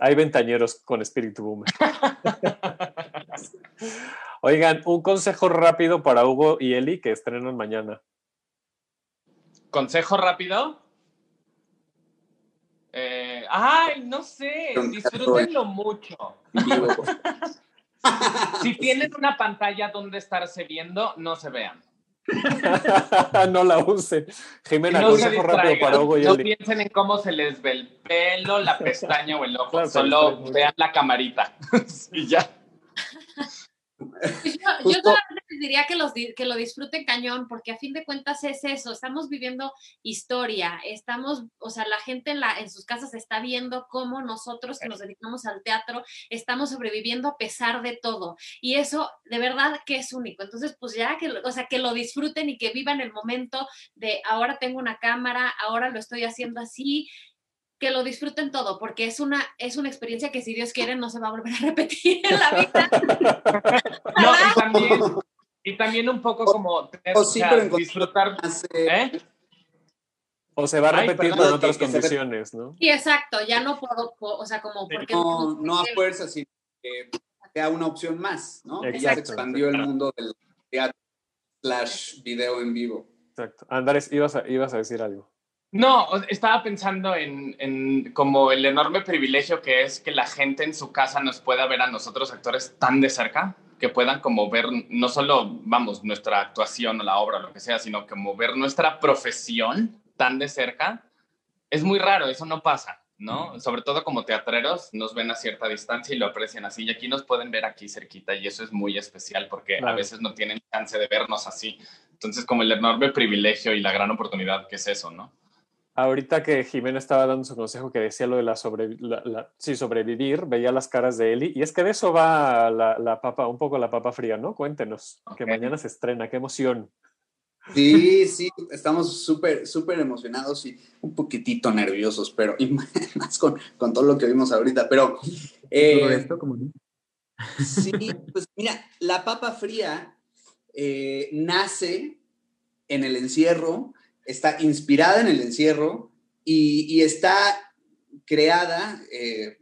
hay ventañeros con espíritu boomer. *laughs* Oigan, un consejo rápido para Hugo y Eli que estrenan mañana. ¿Consejo rápido? Eh, ay, no sé, disfrútenlo mucho. *laughs* si tienen una pantalla donde estarse viendo, no se vean. *laughs* no la usen. Jimena, no consejo rápido para Hugo y No piensen en cómo se les ve el pelo, la *laughs* pestaña o el ojo, solo vean la camarita *laughs* y ya. Pues yo, solamente diría que, los, que lo disfruten cañón, porque a fin de cuentas es eso, estamos viviendo historia, estamos, o sea, la gente en, la, en sus casas está viendo cómo nosotros que nos dedicamos al teatro estamos sobreviviendo a pesar de todo. Y eso de verdad que es único. Entonces, pues ya que, o sea, que lo disfruten y que vivan el momento de ahora tengo una cámara, ahora lo estoy haciendo así que lo disfruten todo, porque es una, es una experiencia que si Dios quiere no se va a volver a repetir en la vida. *laughs* no, y también, y también un poco como disfrutar. ¿eh? O se va a repetir en otras condiciones, ¿no? Sí, exacto, ya no puedo, o sea, como porque... No, no a fuerza, sino que sea una opción más, ¿no? Exacto, ya se expandió el mundo del teatro slash video en vivo. Exacto. Andrés, ibas a, ibas a decir algo. No, estaba pensando en, como el enorme privilegio que es que la gente en su casa nos pueda ver a nosotros actores tan de cerca, que puedan como ver no solo, vamos, nuestra actuación o la obra o lo que sea, sino como ver nuestra profesión tan de cerca. Es muy raro, eso no pasa, ¿no? Sobre todo como teatreros nos ven a cierta distancia y lo aprecian así. Y aquí nos pueden ver aquí cerquita y eso es muy especial porque a veces no tienen chance de vernos así. Entonces, como el enorme privilegio y la gran oportunidad que es eso, ¿no? Ahorita que Jimena estaba dando su consejo que decía lo de la, sobre, sí, sobrevivir, veía las caras de Eli. Y es que de eso va la, la papa, un poco la papa fría, ¿no? Cuéntenos, que mañana se estrena, qué emoción. Sí, sí, estamos súper, súper emocionados y un poquitito nerviosos, pero y *laughs* más con, con todo lo que vimos ahorita. Pero. Eh, esto como... Sí, pues mira, la papa fría eh, nace en el encierro está inspirada en el encierro y, está creada eh,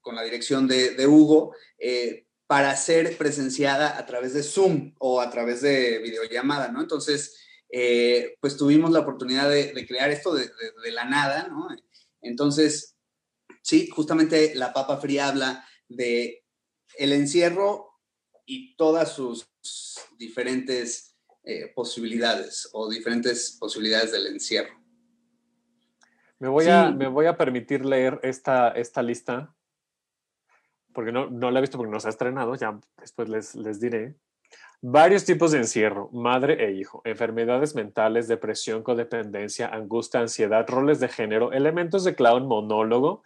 con la dirección de, Hugo eh, para ser presenciada a través de Zoom o a través de videollamada, ¿no? Entonces, eh, pues tuvimos la oportunidad de, crear esto de, la nada, ¿no? Entonces, sí, justamente la Papa Fría habla de el encierro y todas sus diferentes eh, posibilidades o diferentes posibilidades del encierro. Me voy, a, me voy a permitir leer esta, esta lista, porque no, no la he visto porque no se ha estrenado, ya después les, les diré. Varios tipos de encierro, madre e hijo, enfermedades mentales, depresión, codependencia, angustia, ansiedad, roles de género, elementos de clown, monólogo,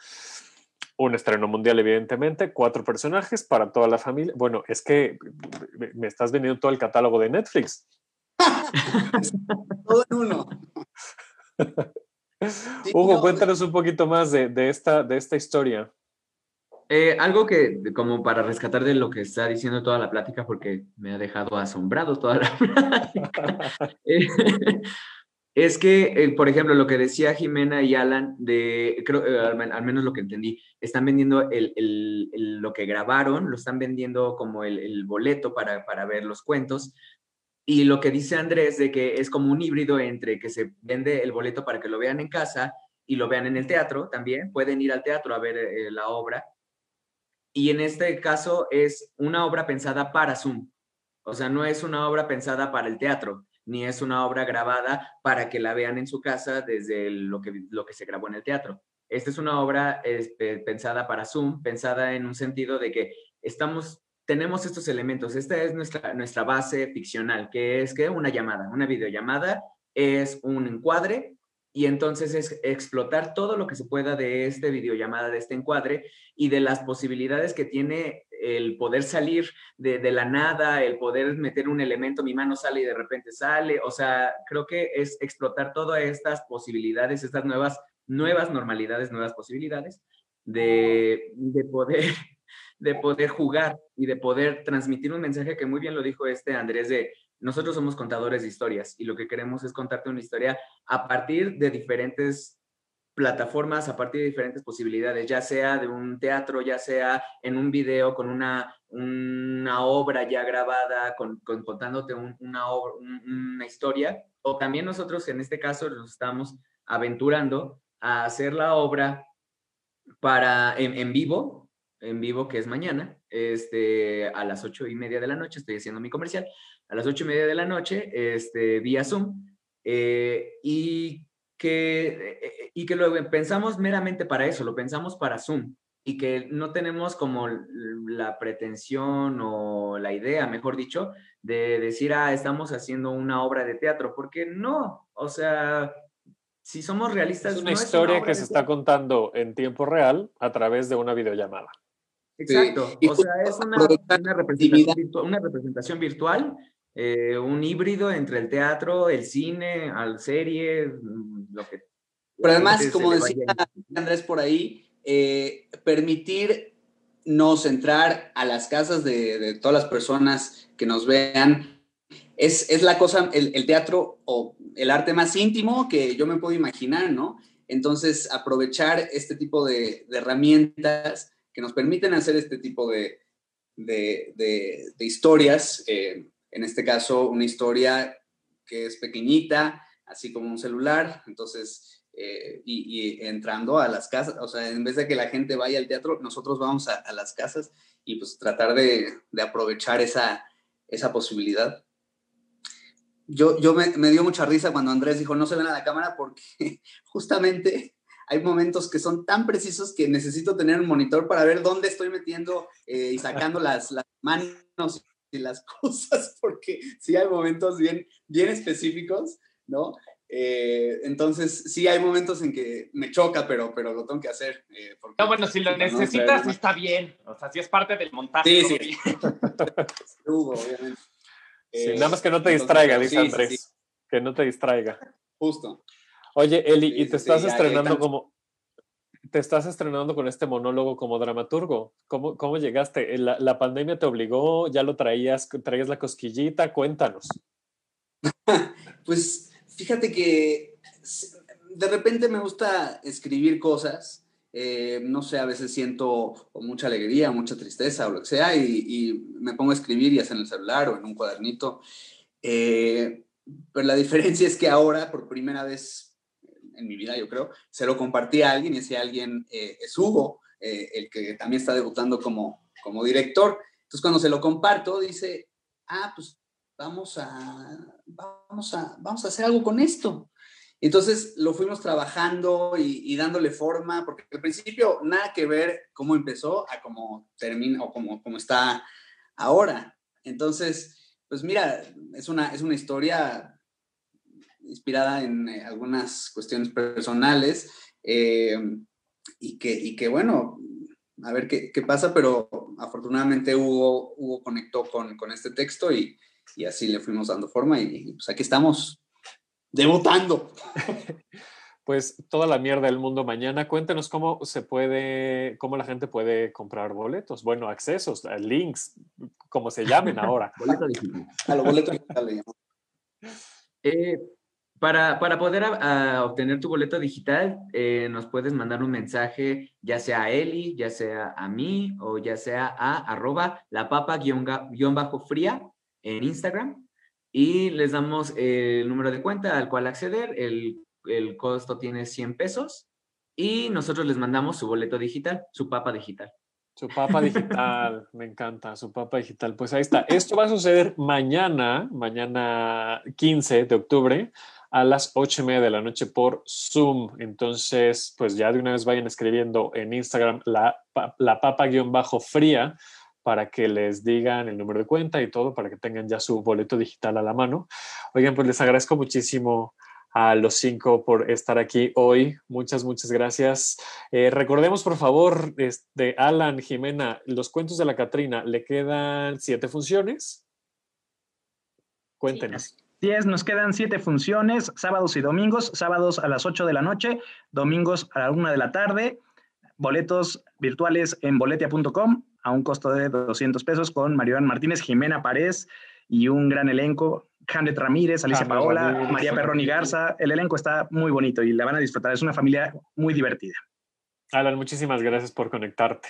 un estreno mundial, evidentemente, cuatro personajes para toda la familia. Bueno, es que me estás vendiendo todo el catálogo de Netflix. *laughs* todo en uno. Hugo, cuéntanos un poquito más de, de, esta, de esta historia. Eh, algo que, como para rescatar de lo que está diciendo toda la plática, porque me ha dejado asombrado toda la *laughs* plática, eh, es que, eh, por ejemplo, lo que decía Jimena y Alan, de, creo, al, menos lo que entendí, están vendiendo el, el, lo que grabaron, lo están vendiendo como el, boleto para, para ver los cuentos, y lo que dice Andrés de que es como un híbrido entre que se vende el boleto para que lo vean en casa y lo vean en el teatro también, pueden ir al teatro a ver la obra y en este caso es una obra pensada para Zoom. O sea, no es una obra pensada para el teatro, ni es una obra grabada para que la vean en su casa desde lo que, lo que se grabó en el teatro. Esta es una obra este, pensada para Zoom, pensada en un sentido de que estamos, tenemos estos elementos. Esta es nuestra, nuestra base ficcional, que es que una llamada, una videollamada es un encuadre y entonces es explotar todo lo que se pueda de este videollamada, de este encuadre y de las posibilidades que tiene el poder salir de, la nada, el poder meter un elemento, mi mano sale y de repente sale, o sea, creo que es explotar todas estas posibilidades, estas nuevas, nuevas normalidades, nuevas posibilidades de, de poder de poder jugar y de poder transmitir un mensaje que muy bien lo dijo este Andrés de nosotros somos contadores de historias y lo que queremos es contarte una historia a partir de diferentes plataformas, a partir de diferentes posibilidades, ya sea de un teatro, ya sea en un video con una, una obra ya grabada, con, contándote una, una historia, o también nosotros en este caso nos estamos aventurando a hacer la obra para en vivo, en vivo que es mañana, este, a las ocho y media de la noche, estoy haciendo mi comercial, a las ocho y media de la noche, este, vía Zoom, eh, y, que, eh, y que lo pensamos meramente para eso, lo pensamos para Zoom, y que no tenemos como la pretensión o la idea, mejor dicho, de decir, ah, estamos haciendo una obra de teatro, porque no, o sea, si somos realistas... Es una historia que se está contando en tiempo real a través de una videollamada. Exacto, o sea, es una, una representación virtual eh, un híbrido entre el teatro, el cine, al serie, mm, lo que... Pero además, como decía Andrés por ahí, eh, permitirnos entrar a las casas de, todas las personas que nos vean es, es la cosa, el, el, teatro o el arte más íntimo que yo me puedo imaginar, ¿no? Entonces, aprovechar este tipo de, de herramientas que nos permiten hacer este tipo de, de, de historias, eh, en este caso una historia que es pequeñita, así como un celular, entonces, eh, y, entrando a las casas, o sea, en vez de que la gente vaya al teatro, nosotros vamos a, las casas y pues tratar de, aprovechar esa, esa posibilidad. Yo, yo me, me, dio mucha risa cuando Andrés dijo, no se ven a la cámara porque *laughs* justamente hay momentos que son tan precisos que necesito tener un monitor para ver dónde estoy metiendo eh, y sacando las, las manos y las *laughs* cosas, porque sí hay momentos bien, bien específicos, ¿no? Eh, entonces, sí hay momentos en que me choca, pero, pero lo tengo que hacer. Eh, no, bueno, si lo necesitas, está bien. O sea, si es parte del montaje. Sí, sí. *laughs* Hugo, obviamente. Sí, nada más que no te distraiga, dice Andrés. Que no te distraiga. Justo. Oye, Eli, y te estás estrenando como, te estás estrenando con este monólogo como dramaturgo. ¿Cómo, cómo llegaste? ¿La, ¿La, pandemia te obligó? ¿Ya lo traías, traías la cosquillita? Cuéntanos. *laughs* pues fíjate que de repente me gusta escribir cosas. Eh, no sé, a veces siento mucha alegría, mucha tristeza o lo que sea, y, me pongo a escribir, ya sea en el celular o en un cuadernito. Eh, pero la *laughs* diferencia es que ahora, por primera vez en mi vida, yo creo, se lo compartí a alguien y ese alguien eh, es Hugo, eh, el que también está debutando como, como director. Entonces, cuando se lo comparto, dice, ah, pues vamos a, vamos a, vamos a hacer algo con esto. Entonces lo fuimos trabajando y, dándole forma, porque al principio nada que ver cómo empezó a cómo termina o cómo, cómo está ahora. Entonces, pues mira, es una, es una historia inspirada en eh, algunas cuestiones personales eh, y, que, y que, bueno, a ver qué, qué pasa, pero afortunadamente Hugo, Hugo conectó con, con este texto y, y, así le fuimos dando forma y, pues aquí estamos debutando. *laughs* pues toda la mierda del mundo mañana. Cuéntenos cómo se puede, cómo la gente puede comprar boletos, bueno, accesos, links, como se llamen ahora. *laughs* Boleto digital. A los boletos digitales. Eh, para, para, poder obtener tu boleto digital, eh, nos puedes mandar un mensaje, ya sea a Eli, ya sea a mí, o ya sea a arroba la papa-fría en Instagram. Y les damos el número de cuenta al cual acceder. El, el costo tiene 100 pesos. Y nosotros les mandamos su boleto digital, su papa digital. Su papa digital, *laughs* me encanta, su papa digital. Pues ahí está. Esto va a suceder mañana, mañana 15 de octubre, a las ocho y media de la noche por Zoom. Entonces, pues ya de una vez vayan escribiendo en Instagram la, la papa-fría para que les digan el número de cuenta y todo, para que tengan ya su boleto digital a la mano. Oigan, pues les agradezco muchísimo a los cinco por estar aquí hoy. Muchas, muchas gracias. Eh, recordemos, por favor, este, Alan, Jimena, los cuentos de la Catrina, ¿le quedan siete funciones? Cuéntenos. 10, nos quedan siete funciones, sábados y domingos, sábados a las 8 de la noche, domingos a la 1 de la tarde, boletos virtuales en boletia.com a un costo de 200 pesos con Mariano Martínez, Jimena Párez y un gran elenco, Janet Ramírez, Alicia Paola, María Perroni Garza, el elenco está muy bonito y la van a disfrutar, es una familia muy divertida. Alan, muchísimas gracias por conectarte.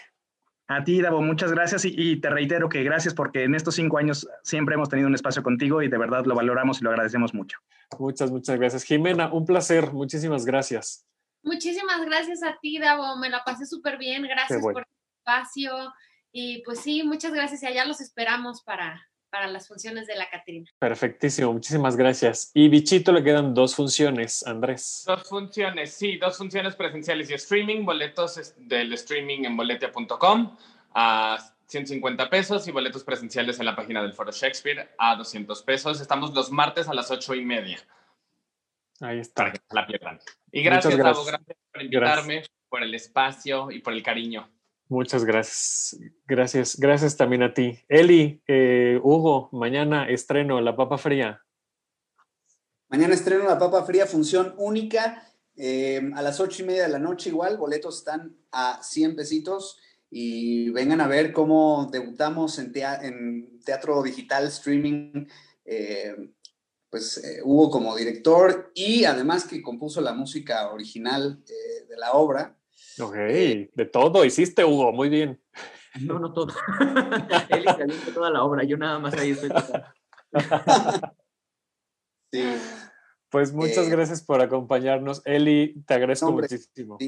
A ti, Davo, muchas gracias y, te reitero que gracias porque en estos cinco años siempre hemos tenido un espacio contigo y de verdad lo valoramos y lo agradecemos mucho. Muchas, muchas gracias. Jimena, un placer. Muchísimas gracias. Muchísimas gracias a ti, Davo. Me la pasé súper bien. Gracias por el espacio. Y pues sí, muchas gracias y allá los esperamos para, para las funciones de la Catrina. Perfectísimo, muchísimas gracias. Y Bichito le quedan dos funciones, Andrés. Dos funciones, sí, dos funciones presenciales y streaming, boletos del streaming en boletia.com a 150 pesos y boletos presenciales en la página del Foro Shakespeare a 200 pesos. Estamos los martes a las ocho y media. Ahí está. Para que la pierdan. Y gracias, gracias. gracias por invitarme, por el espacio y por el cariño. Muchas gracias. Gracias. Gracias también a ti. Eli, eh, Hugo, mañana estreno La Papa Fría. Mañana estreno La Papa Fría, función única. Eh, a las ocho y media de la noche igual, boletos están a 100 pesitos y vengan a ver cómo debutamos en, teatro digital, streaming. Eh, pues Hugo como director y además que compuso la música original de la obra. Ok, de todo hiciste, Hugo, muy bien. No, no todo. *laughs* Él hizo toda la obra, yo nada más ahí estoy. *laughs* sí. Pues muchas eh, gracias por acompañarnos. Eli, te agradezco muchísimo.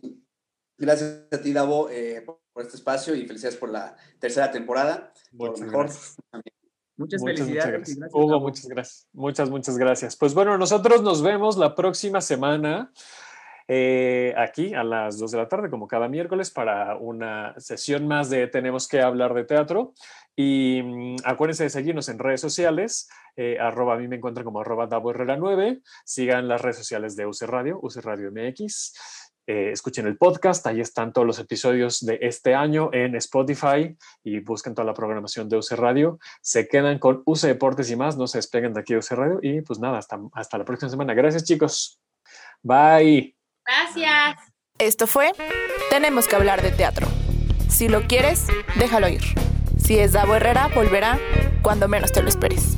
Gracias a ti, Davo, eh, por este espacio y felicidades por la tercera temporada. Muchas mejor. Gracias. Muchas, felicidades. Hugo, muchas gracias. Muchas, muchas gracias. Pues bueno, nosotros nos vemos la próxima semana. Eh, aquí a las 2 de la tarde, como cada miércoles, para una sesión más de Tenemos que hablar de teatro. Y mm, acuérdense de seguirnos en redes sociales. Eh, arroba, a mí me encuentran como arroba Davo Herrera 9. Sigan las redes sociales de UC Radio, UC Radio MX. Eh, escuchen el podcast, ahí están todos los episodios de este año en Spotify y busquen toda la programación de UC Radio. Se quedan con UC Deportes y más, no se despeguen de aquí de UC Radio y pues nada, hasta, hasta la próxima semana. Gracias chicos. Bye. Gracias. Esto fue Tenemos que hablar de teatro. Si lo quieres, déjalo ir. Si es Davo Herrera, volverá cuando menos te lo esperes.